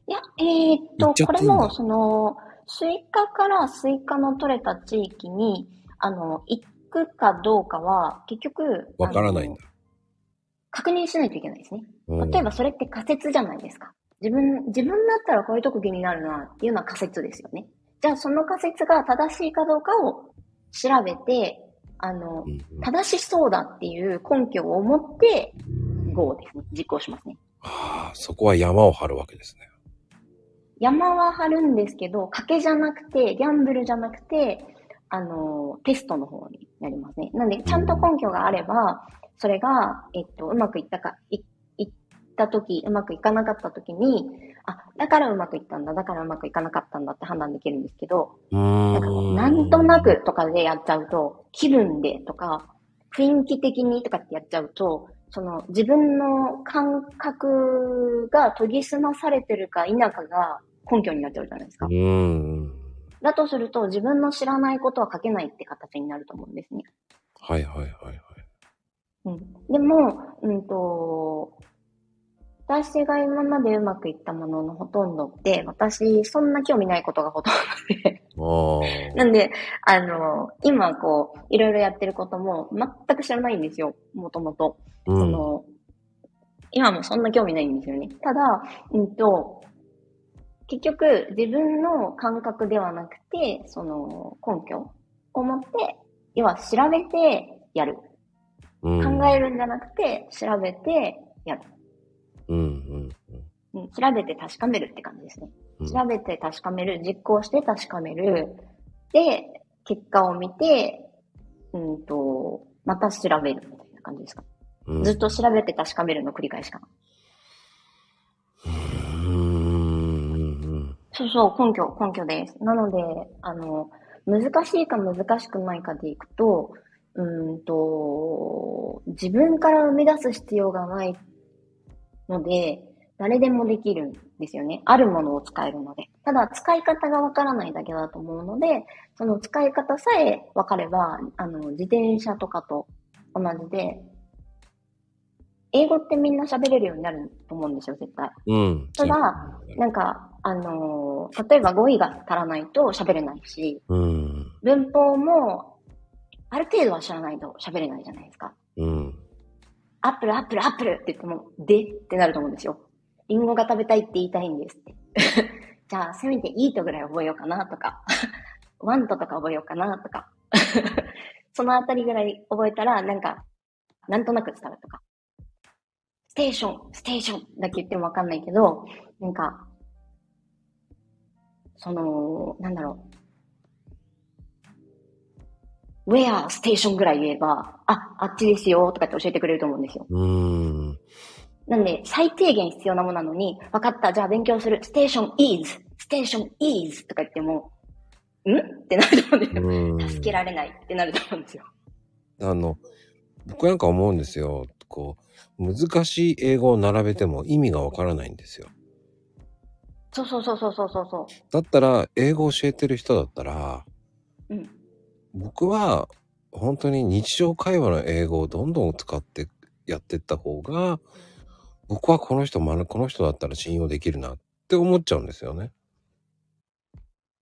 いや、えーっと、っこれも、その、スイカからスイカの取れた地域に、あの、行くかどうかは、結局、わからないんだ。確認しないといけないですね。うん例えばそれって仮説じゃないですか。自分、自分だったらこういう特技になるなっていうのは仮説ですよね。じゃあその仮説が正しいかどうかを調べて、あのう、んうん正しそうだっていう根拠を持って、GO ですね。実行しますね。はあ、そこは山を張るわけですね。山は張るんですけど、賭けじゃなくて、ギャンブルじゃなくて、あの、テストの方になりますね。なんで、ちゃんと根拠があれば、それが、えっと、うまくいったか、い、いったとき、うまくいかなかったときに、あ、だからうまくいったんだ、だからうまくいかなかったんだって判断できるんですけど。なんかなんとなくとかでやっちゃうと、気分でとか、雰囲気的にとかってやっちゃうと、その自分の感覚が研ぎ澄まされてるか否かが根拠になっちゃうじゃないですかう。ん。だとすると、自分の知らないことは書けないって形になると思うんですね。はいはいはいはい。うん。でも、うんと、私が今までうまくいったもののほとんどって、私、そんな興味ないことがほとんどで。なんで、あの、今こう、いろいろやってることも全く知らないんですよ、もともと。うん。その、今もそんな興味ないんですよね。ただ、うんと、結局、自分の感覚ではなくて、その、根拠を持って、要は調べてやる。うん考えるんじゃなくて、調べてやる。うんうんうん、調べて確かめるって感じですね。うん。調べて確かめる、実行して確かめる。で、結果を見て、うんと、また調べるみたいな感じですか。うんずっと調べて確かめるの繰り返しかな。うーん。そうそう、根拠、根拠です。なので、あの、難しいか難しくないかでいくと、うーんと、自分から生み出す必要がないので、誰でもできるんですよね。あるものを使えるので。ただ、使い方がわからないだけだと思うので、その使い方さえわかれば、あの、自転車とかと同じで、英語ってみんな喋れるようになると思うんですよ、絶対。うん。ただ、なんか、あのー例えば語彙が足らないと喋れないし、うん。文法も、ある程度は知らないと喋れないじゃないですか。うん。 Apple、Apple、Apple って言っても、でってなると思うんですよ。リンゴが食べたいって言いたいんですって。じゃあ、せめて eat ぐらい覚えようかなとか、want とか覚えようかなとか。そのあたりぐらい覚えたら、なんか、なんとなく伝わるとか。ステーション、ステーションだけ言ってもわかんないけど、なんか、その、なんだろう。where ステーションぐらい言えば、あ、あっちですよとかって教えてくれると思うんですよ。うん。なんで、最低限必要なものなのに、分かった、じゃあ勉強する。ステーション is, ステーション is とか言っても、ん？ってなると思うんですよ。うん。助けられないってなると思うんですよ。あの、僕なんか思うんですよ。こう、難しい英語を並べても意味がわからないんですよ。そうそうそうそうそうそうそだったら、英語教えてる人だったら、う。うん。僕は本当に日常会話の英語をどんどん使ってやってった方が、僕はこの人、まこの人だったら信用できるなって思っちゃうんですよね。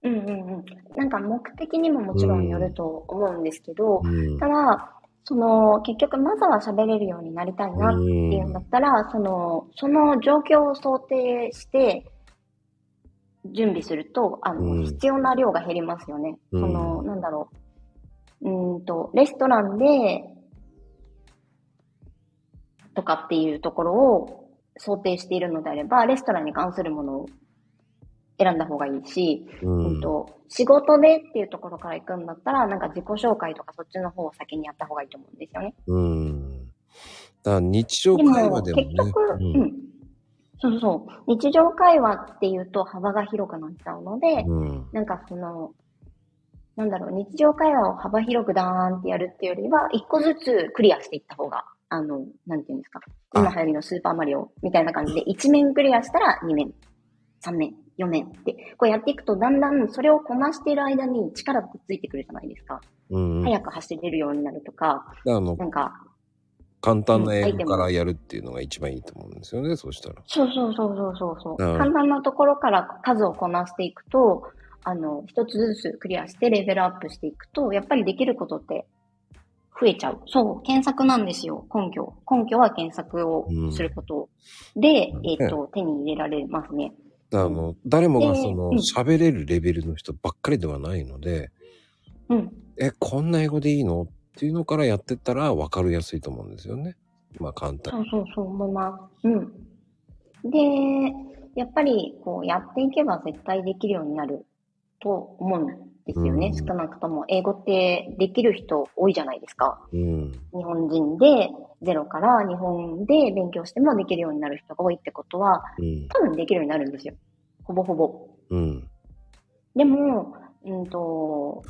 うんうんうん。なんか目的にももちろんよると思うんですけど、うん。ただ、その、結局、まずは喋れるようになりたいなっていうんだったら、その、その状況を想定して、準備すると、あの、うん必要な量が減りますよね。うんその、なんだろう。うーんと、レストランで、とかっていうところを想定しているのであれば、レストランに関するものを選んだ方がいいし、ううんん。と、仕事でっていうところから行くんだったら、なんか自己紹介とかそっちの方を先にやった方がいいと思うんですよね。うん。だ日常会話でもね。結局、ううんん。そうそう。日常会話っていうと幅が広くなっちゃうので、うん。なんかその、なんだろう、日常会話を幅広くダーンってやるっていうよりは、一個ずつクリアしていった方が、あの、なんていうんですか。今流行りのスーパーマリオみたいな感じで、1面クリアしたら2面、3面、4面って、こうやっていくと、だんだんそれをこなしている間に力ってついてくるじゃないですか。うん。早く走れるようになるとか、なんか、簡単な英語からやるっていうのが一番いいと思うんですよね、そうしたら。そうそうそうそうそうそう、うん簡単なところから数をこなしていくと、あの、一つずつクリアしてレベルアップしていくと、やっぱりできることって増えちゃう。そう、検索なんですよ、根拠。根拠は検索をすることで、うんえっ、と、手に入れられますね。あの、誰もがでそのうん喋れるレベルの人ばっかりではないので、うん。え、こんな英語でいいの？っていうのからやってったら分かりやすいと思うんですよね。まあ簡そ単。うそうそう思います。うん。で、やっぱり、こう、やっていけば絶対できるようになると思うんですよね。うん少なくとも、英語ってできる人多いじゃないですか。うん。日本人でゼロから日本で勉強してもできるようになる人が多いってことは、うん。多分できるようになるんですよ。ほぼほぼ。うん。でも、うんと、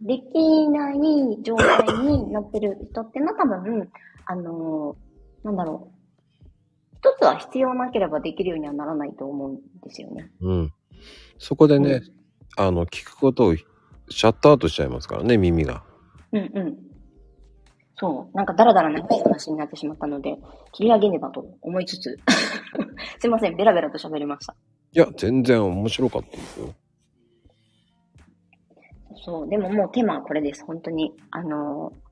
できない状態になってる人っていうのは多分、あの、なんだろう。一つは必要なければできるようにはならないと思うんですよね。うん。そこでね、あの、聞くことをシャットアウトしちゃいますからね、耳が。うんうん。そう。なんかダラダラ長い話になってしまったので、切り上げねばと思いつつ、すいません、ベラベラと喋りました。いや、全然面白かったですよ。そう、でももうテーマはこれです。本当に。あのー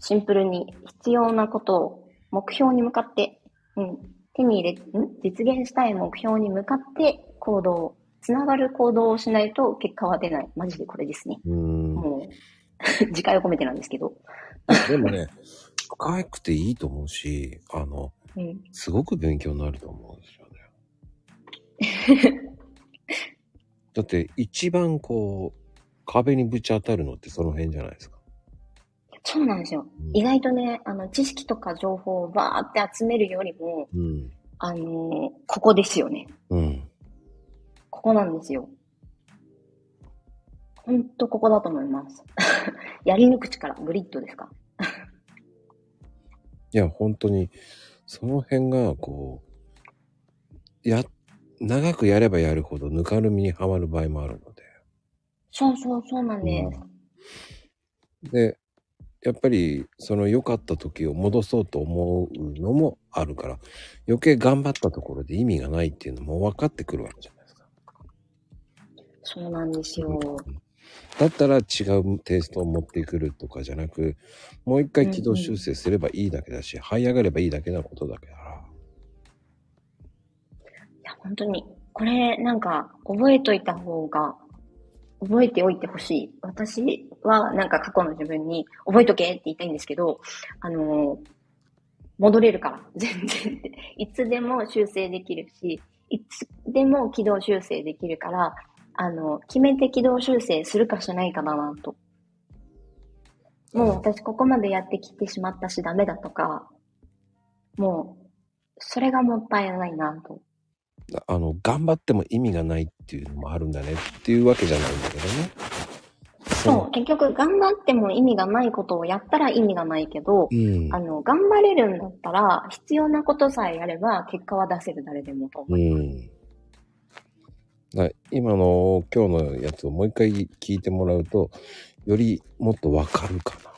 シンプルに必要なことを目標に向かって、うん、手に入れ、ん？実現したい目標に向かって行動、つながる行動をしないと結果は出ない。マジでこれですね。うん。もう、自戒を込めてなんですけど。でもね、深くていいと思うし、あの、うん。すごく勉強になると思うんですよね。だって一番こう、壁にぶち当たるのってその辺じゃないですか。そうなんですよ。うん意外とね、あの、知識とか情報をバーって集めるよりも、うん。あのーここですよね。うん。ここなんですよ。ほんとここだと思います。やり抜く力、グリッドですか？いや、本当に、その辺が、こう、や、長くやればやるほどぬかるみにはまる場合もある。そうそうそうなんです。で、やっぱり、その良かった時を戻そうと思うのもあるから、余計頑張ったところで意味がないっていうのも分かってくるわけじゃないですか。そうなんですよ。だったら違うテイストを持ってくるとかじゃなく、もう一回軌道修正すればいいだけだし、這い上がればいいだけなことだから。いや、本当に。これ、なんか、覚えといた方が、覚えておいてほしい。私は、なんか過去の自分に、覚えとけって言いたいんですけど、あのー戻れるから、全然。いつでも修正できるし、いつでも軌道修正できるから、あの、決めて軌道修正するかしないかだなと。もう私ここまでやってきてしまったしダメだとか、もう、それがもったいないなと。あの、頑張っても意味がないっていうのもあるんだねっていうわけじゃないんだけどね。そう、結局頑張っても意味がないことをやったら意味がないけど、うんあ。の、頑張れるんだったら、必要なことさえやれば、結果は出せる誰でもと思ういます。ん。だ今の今日のやつをもう一回聞いてもらうと、よりもっとわかるかな。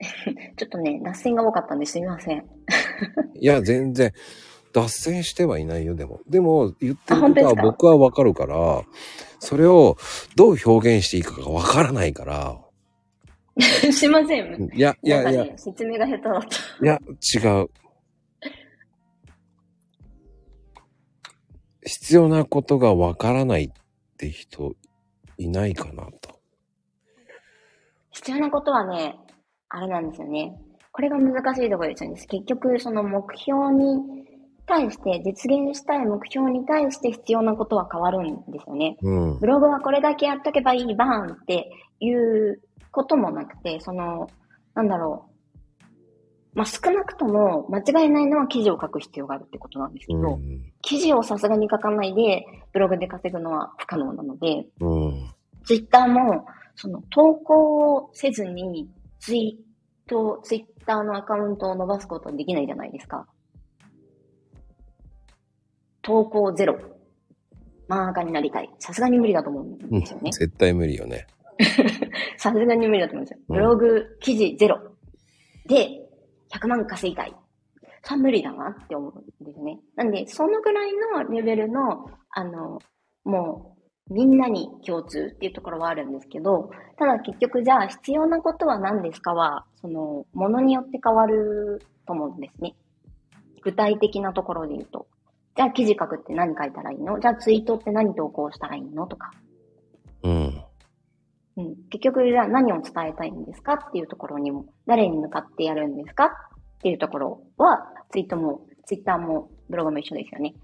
ちょっとね、脱線が多かったんですみません。いや、全然、脱線してはいないよ、でも。でも、言ってることは僕はわかるから、それをどう表現していいかがわからないから。すいません。いや、いや、いや説明が下手だった。いや、違う。必要なことがわからないって人いないかなと。必要なことはね、あれなんですよね。これが難しいところですよね。結局、その目標に対して、実現したい目標に対して必要なことは変わるんですよね。うんブ。ログはこれだけやっとけばいい、バーンっていうこともなくて、その、なんだろう。まあ、少なくとも間違いないのは記事を書く必要があるってことなんですけど、うん。記事をさすがに書かないで、ブログで稼ぐのは不可能なので、うん。ツイッターも、その投稿をせずに、ツイート、ツイッターのアカウントを伸ばすことはできないじゃないですか。投稿ゼロ。漫画家になりたい。さすがに無理だと思うんうんですよね。絶対無理よね。さすがに無理だと思うんですよ。うんブログ、記事ゼロ。で、100万稼ぎたい。それは無理だなって思うんですね。なんで、そのぐらいのレベルの、あの、もう、みんなに共通っていうところはあるんですけど、ただ結局じゃあ必要なことは何ですかは、その、ものによって変わると思うんですね。具体的なところで言うと。じゃあ記事書くって何書いたらいいの？じゃあツイートって何投稿したらいいの？とか。うん。うん、結局、じゃあ何を伝えたいんですかっていうところにも、誰に向かってやるんですかっていうところは、ツイートも、ツイッターもブログも一緒ですよね。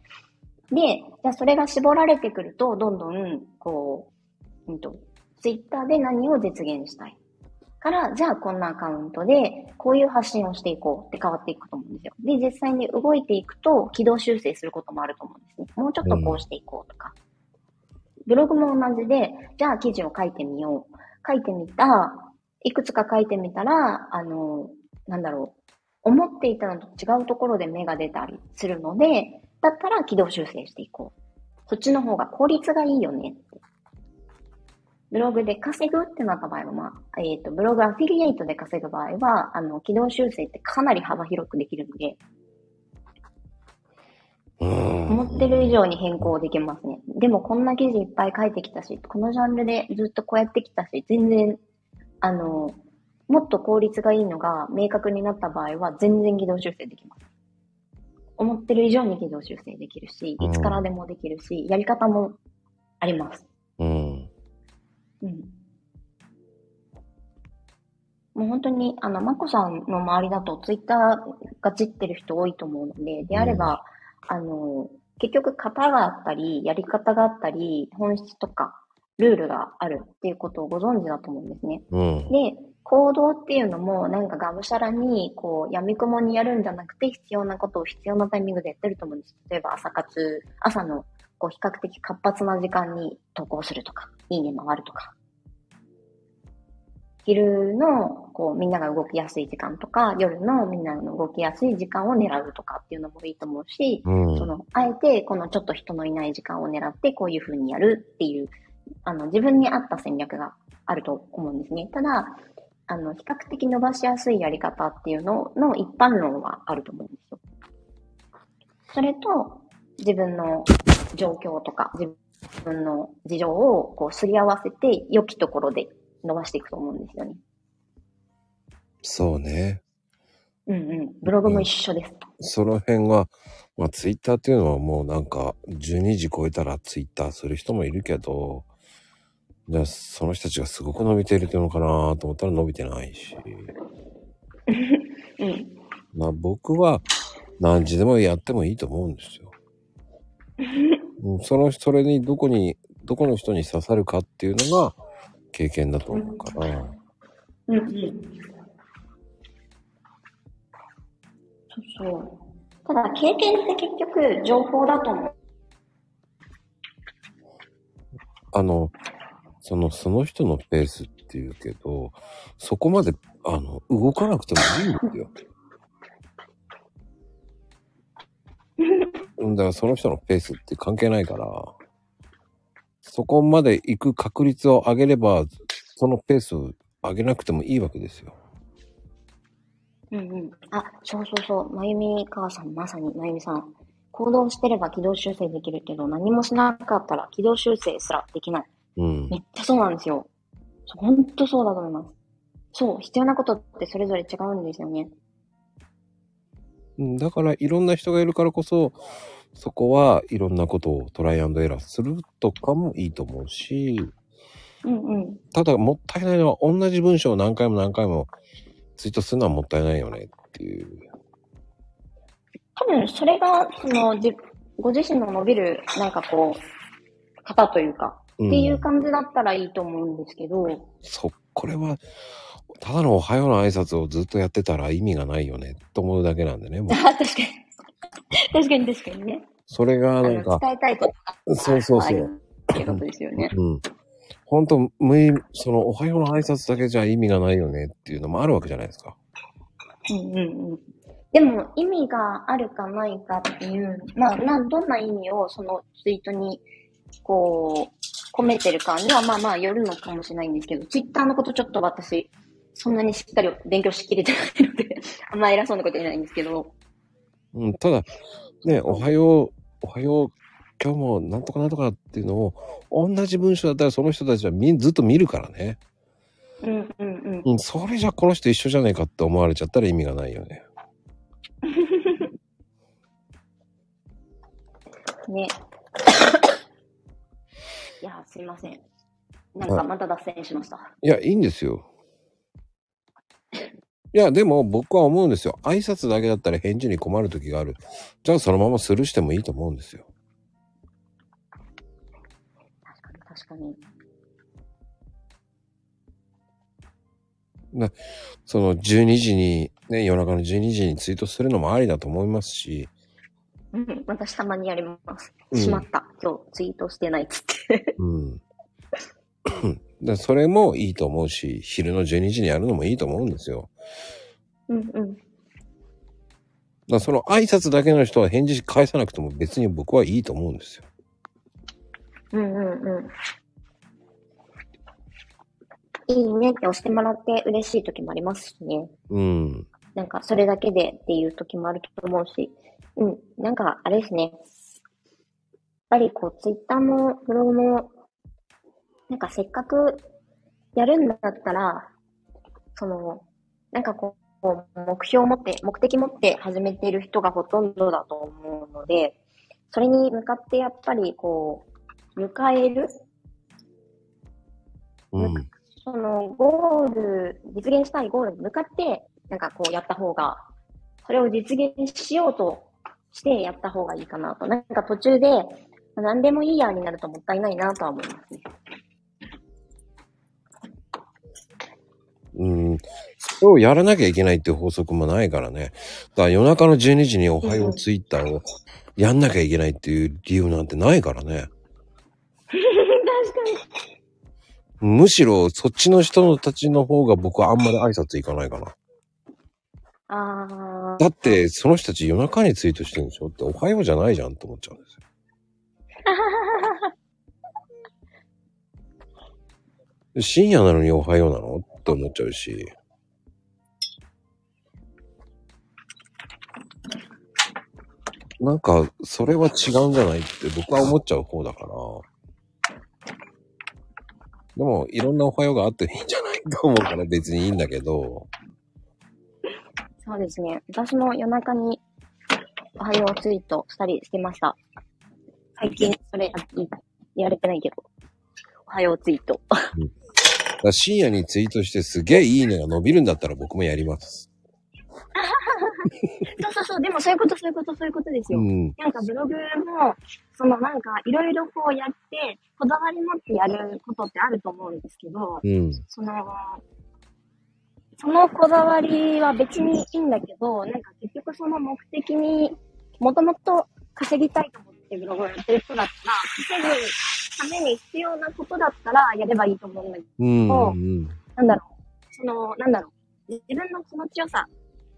で、じゃあそれが絞られてくると、どんどん、こう、うんと、ツイッターで何を実現したい？から、じゃあこんなアカウントで、こういう発信をしていこうって変わっていくと思うんですよ。で、実際に動いていくと、軌道修正することもあると思うんですね。もうちょっとこうしていこうとか。ブログも同じで、じゃあ記事を書いてみよう。書いてみた、いくつか書いてみたら、あの、なんだろう。思っていたのと違うところで芽が出たりするので、だったら軌道修正していこう。そっちの方が効率がいいよね。ブログで稼ぐってなった場合は、まあ、えっ、と、ブログアフィリエイトで稼ぐ場合は、あの、軌道修正ってかなり幅広くできるので、うん。思ってる以上に変更できますね。でもこんな記事いっぱい書いてきたし、このジャンルでずっとこうやってきたし、全然、あの、もっと効率がいいのが明確になった場合は全然軌道修正できます。思ってる以上に軌道修正できるし、いつからでもできるし、やり方もあります。うん。うん。もう本当に、あの、まこさんの周りだとツイッターがちってる人多いと思うので、であれば、あの、結局型があったり、やり方があったり、本質とか、ルールがあるっていうことをご存知だと思うんですね。うん。で、行動っていうのも、なんかがむしゃらに、こう、闇雲にやるんじゃなくて、必要なことを必要なタイミングでやってると思うんです。例えば朝活、朝の、こう、比較的活発な時間に投稿するとか、いいね回るとか。昼の、こう、みんなが動きやすい時間とか、夜のみんなの動きやすい時間を狙うとかっていうのもいいと思うし、うん。その、あえて、このちょっと人のいない時間を狙って、こういう風にやるっていう、あの、自分に合った戦略があると思うんですね。ただ、あの、比較的伸ばしやすいやり方っていうのの一般論はあると思うんですよ。それと、自分の状況とか、自分の事情をこう、すり合わせて、良きところで伸ばしていくと思うんですよね。そうね。うんうん。ブログも一緒です。その辺が、まあツイッターっていうのはもうなんか12時超えたらツイッターする人もいるけど、じゃあその人たちがすごく伸びてるのかなと思ったら伸びてないし。うん。まあ僕は何時でもやってもいいと思うんですよ。うんその、それにどこに、どこの人に刺さるかっていうのが経験だと思うから。うんうん。そうそう。ただ、経験って結局情報だと思う。あの、その、その人のペースっていうけど、そこまで、あの、動かなくてもいいんですよ。うんだからその人のペースって関係ないから、そこまで行く確率を上げれば、そのペースを上げなくてもいいわけですよ。うんうん。あ、そうそうそう。まゆみ母さん、まさに、まゆみさん。行動してれば軌道修正できるけど、何もしなかったら軌道修正すらできない。うん。めっちゃそうなんですよ。ほんとそうだと思います。そう、必要なことってそれぞれ違うんですよね。うんだからいろんな人がいるからこそ、そこはいろんなことをトライアンドエラーするとかもいいと思うし、うんうん。ただもったいないのは同じ文章を何回も何回もツイートするのはもったいないよねっていう。多分、それが、その、じ、ご自身の伸びる、なんかこう、方というか、うんっていう感じだったらいいと思うんですけど、そ、これは、ただのおはようの挨拶をずっとやってたら意味がないよね、と思うだけなんでね。確かに。確かに確かにね。それがなんか、伝えたいことがそうそうそう。っていうことですよね。うん。本当無意、そのおはようの挨拶だけじゃ意味がないよねっていうのもあるわけじゃないですか。うんうんうん。でも、意味があるかないかっていう、まあ、な、どんな意味をそのツイートに、こう、込めてるかには、まあまあ、よるのかもしれないんですけど、ツイッターのことちょっと私、そんなにしっかり勉強しきれてないので、あんま偉そうなこと言えないんですけど、うん、ただ、ね、おはよう、おはよう、今日もなんとかなんとかっていうのを、同じ文章だったらその人たちはみずっと見るからね。うんうんうん。うん、それじゃこの人一緒じゃねえかって思われちゃったら意味がないよね。ね。いや、すいません。なんかまた脱線しました。いや、いいんですよ。いや、でも僕は思うんですよ。挨拶だけだったら返事に困る時がある。じゃあそのままスルーしてもいいと思うんですよ。確かに確かに。その12時に、ね、夜中の12時にツイートするのもありだと思いますし、うん、私たまにやります。うんしまった。今日ツイートしてないっつって。うん。でそれもいいと思うし、昼の12時にやるのもいいと思うんですよ。うんうん。だその挨拶だけの人は返事返さなくても別に僕はいいと思うんですよ。うんうんうん。いいねって押してもらって嬉しい時もありますしね。うん。なんかそれだけでっていう時もあると思うし。うん。なんかあれですね。やっぱりこうツイッターもブログも、なんかせっかくやるんだったら、その、なんかこう、目標を持って、目的持って始めている人がほとんどだと思うので、それに向かってやっぱりこう、迎えるうん。そのゴール、実現したいゴールに向かって、なんかこうやった方が、それを実現しようとしてやった方がいいかなと。なんか途中で、何でもいいやになるともったいないなとは思いますね。うん。それをやらなきゃいけないっていう法則もないからね。だから夜中の12時におはようツイッターをやんなきゃいけないっていう理由なんてないからね。確かに。むしろそっちの人たちの方が僕はあんまり挨拶行かないかな。あだってその人たち夜中にツイートしてるんでしょっておはようじゃないじゃんって思っちゃうんですよ。深夜なのにおはようなの？って思っちゃうし。なんか、それは違うんじゃないって僕は思っちゃう方だから。でも、いろんなおはようがあっていいんじゃないと思うから別にいいんだけど。そうですね。私も夜中におはようツイートしたりしてました。最近それややれてないけど。おはようツイート。深夜にツイートしてすげえいいねが伸びるんだったら僕もやります。そうそうそう。でもそういうこと、そういうこと、そういうことですよ。うん。なんかブログも、そのなんかいろいろこうやって、こだわり持ってやることってあると思うんですけど、うん。その、そのこだわりは別にいいんだけど、なんか結局その目的に、もともと稼ぎたいと思ってブログをやってる人だったら、稼ぐために必要なことだったらやればいいと思うんだけど、うん。うん。なんだろう。その、なんだろう。自分の気持ちよさ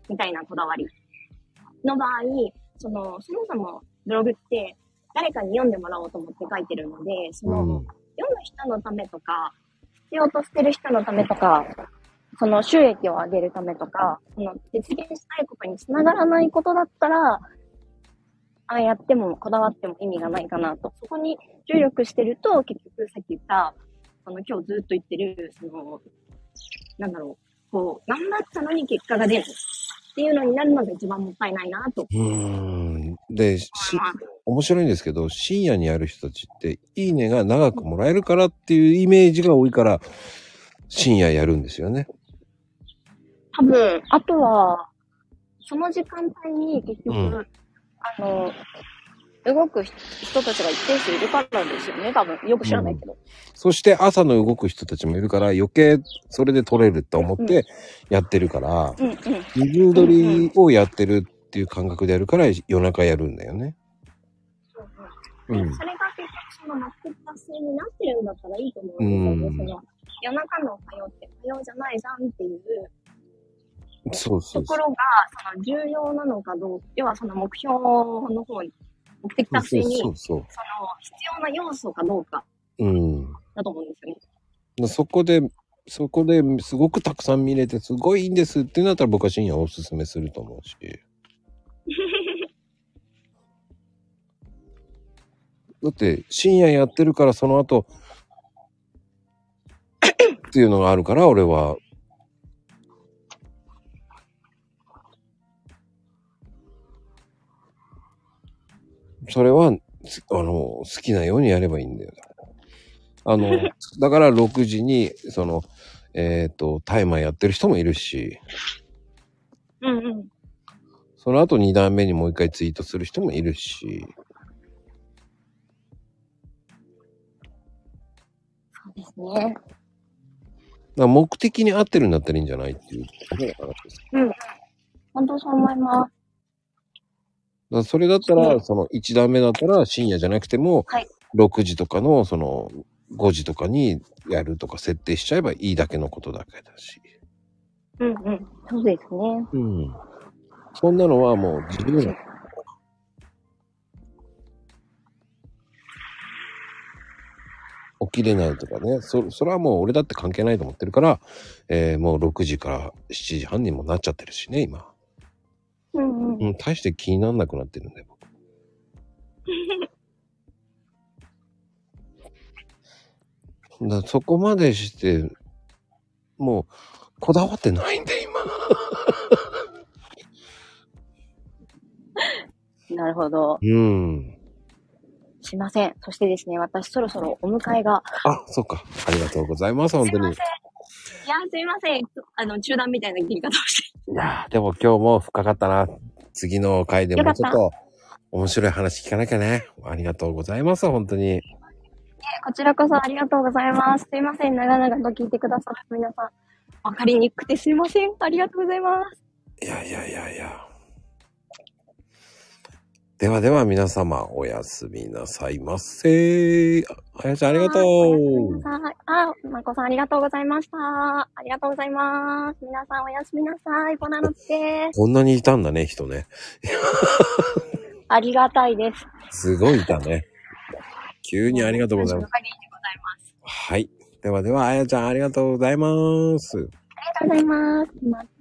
みたいなこだわりの場合、その、そもそもブログって、誰かに読んでもらおうと思って書いてるので、その、うん。読む人のためとか、必要としてる人のためとか、その収益を上げるためとか、その実現したいことにつながらないことだったら、ああやってもこだわっても意味がないかなと。そこに注力してると、結局さっき言った、その今日ずっと言ってる、その、なんだろう、こう、頑張ったのに結果が出るっていうのになるのが一番もったいないなとうーん。で、し。面白いんですけど、深夜にやる人たちって、いいねが長くもらえるからっていうイメージが多いから、深夜やるんですよね。多分、あとは、その時間帯に結局、うんあの、動く人たちが一定数いるからですよね、多分。よく知らないけど。そして朝の動く人たちもいるから、余計それで取れると思ってやってるから、うんうん。水取りをやってるっていう感覚でやるから夜中やるんだよね。うん。でそれが結局その目的達成になってるんだったらいいと思うんですよね。その夜中の火曜って火曜じゃないじゃんっていうそうそうそところが、その重要なのかどう要はその目標の方に、目的達成に、その。必要な要素かどうかうん。だと思うんですよね。だそこで、そこですごくたくさん見れてすごいいいんですってなったら僕は深夜おすすめすると思うし。だって深夜やってるからその後っていうのがあるから俺はそれはつあの好きなようにやればいいんだよ。あの、だから6時にそのえっ、とタイマーやってる人もいるし、うんうん。その後2段目にもう一回ツイートする人もいるし、そうですね。だ目的に合ってるんだったらいいんじゃないっていう話です。本当そう思います。だそれだったら、その1段目だったら深夜じゃなくても、はい6時とかのその5時とかにやるとか設定しちゃえばいいだけのことだけだし。うんうん。そうですね。うん。そんなのはもう自由な。起きれないとかね。そ、それはもう俺だって関係ないと思ってるから、えーもう6時から7時半にもなっちゃってるしね、今。うんうん。うん、大して気にならなくなってるんだよ、僕。だそこまでして、もう、こだわってないんだよ、なるほど。今。うん。すいません。そしてですね、私そろそろお迎えが。あ、そっか。ありがとうございます、本当に。いいや、すいません。あの、中断みたいな切り方をして。やーでも今日も深かったな。次の回でもうちょっよと面白い話聞かなきゃね。ありがとうございます、本当に。こちらこそありがとうございます。すいません。長々と聞いてくださった皆さん。わかりにくくてすいません。ありがとうございます。いやいやいやいや。ではでは皆様、おやすみなさいませ。ああやちゃんありがとう。あ、まこさんありがとうございました。ありがとうございます。皆さんおやすみなさい。ボナノって。こんなにいたんだね、人ね。ありがたいです。すごいいたね。急にありがとうございます。はい。ではでは、あやちゃんありがとうございます。ありがとうございます。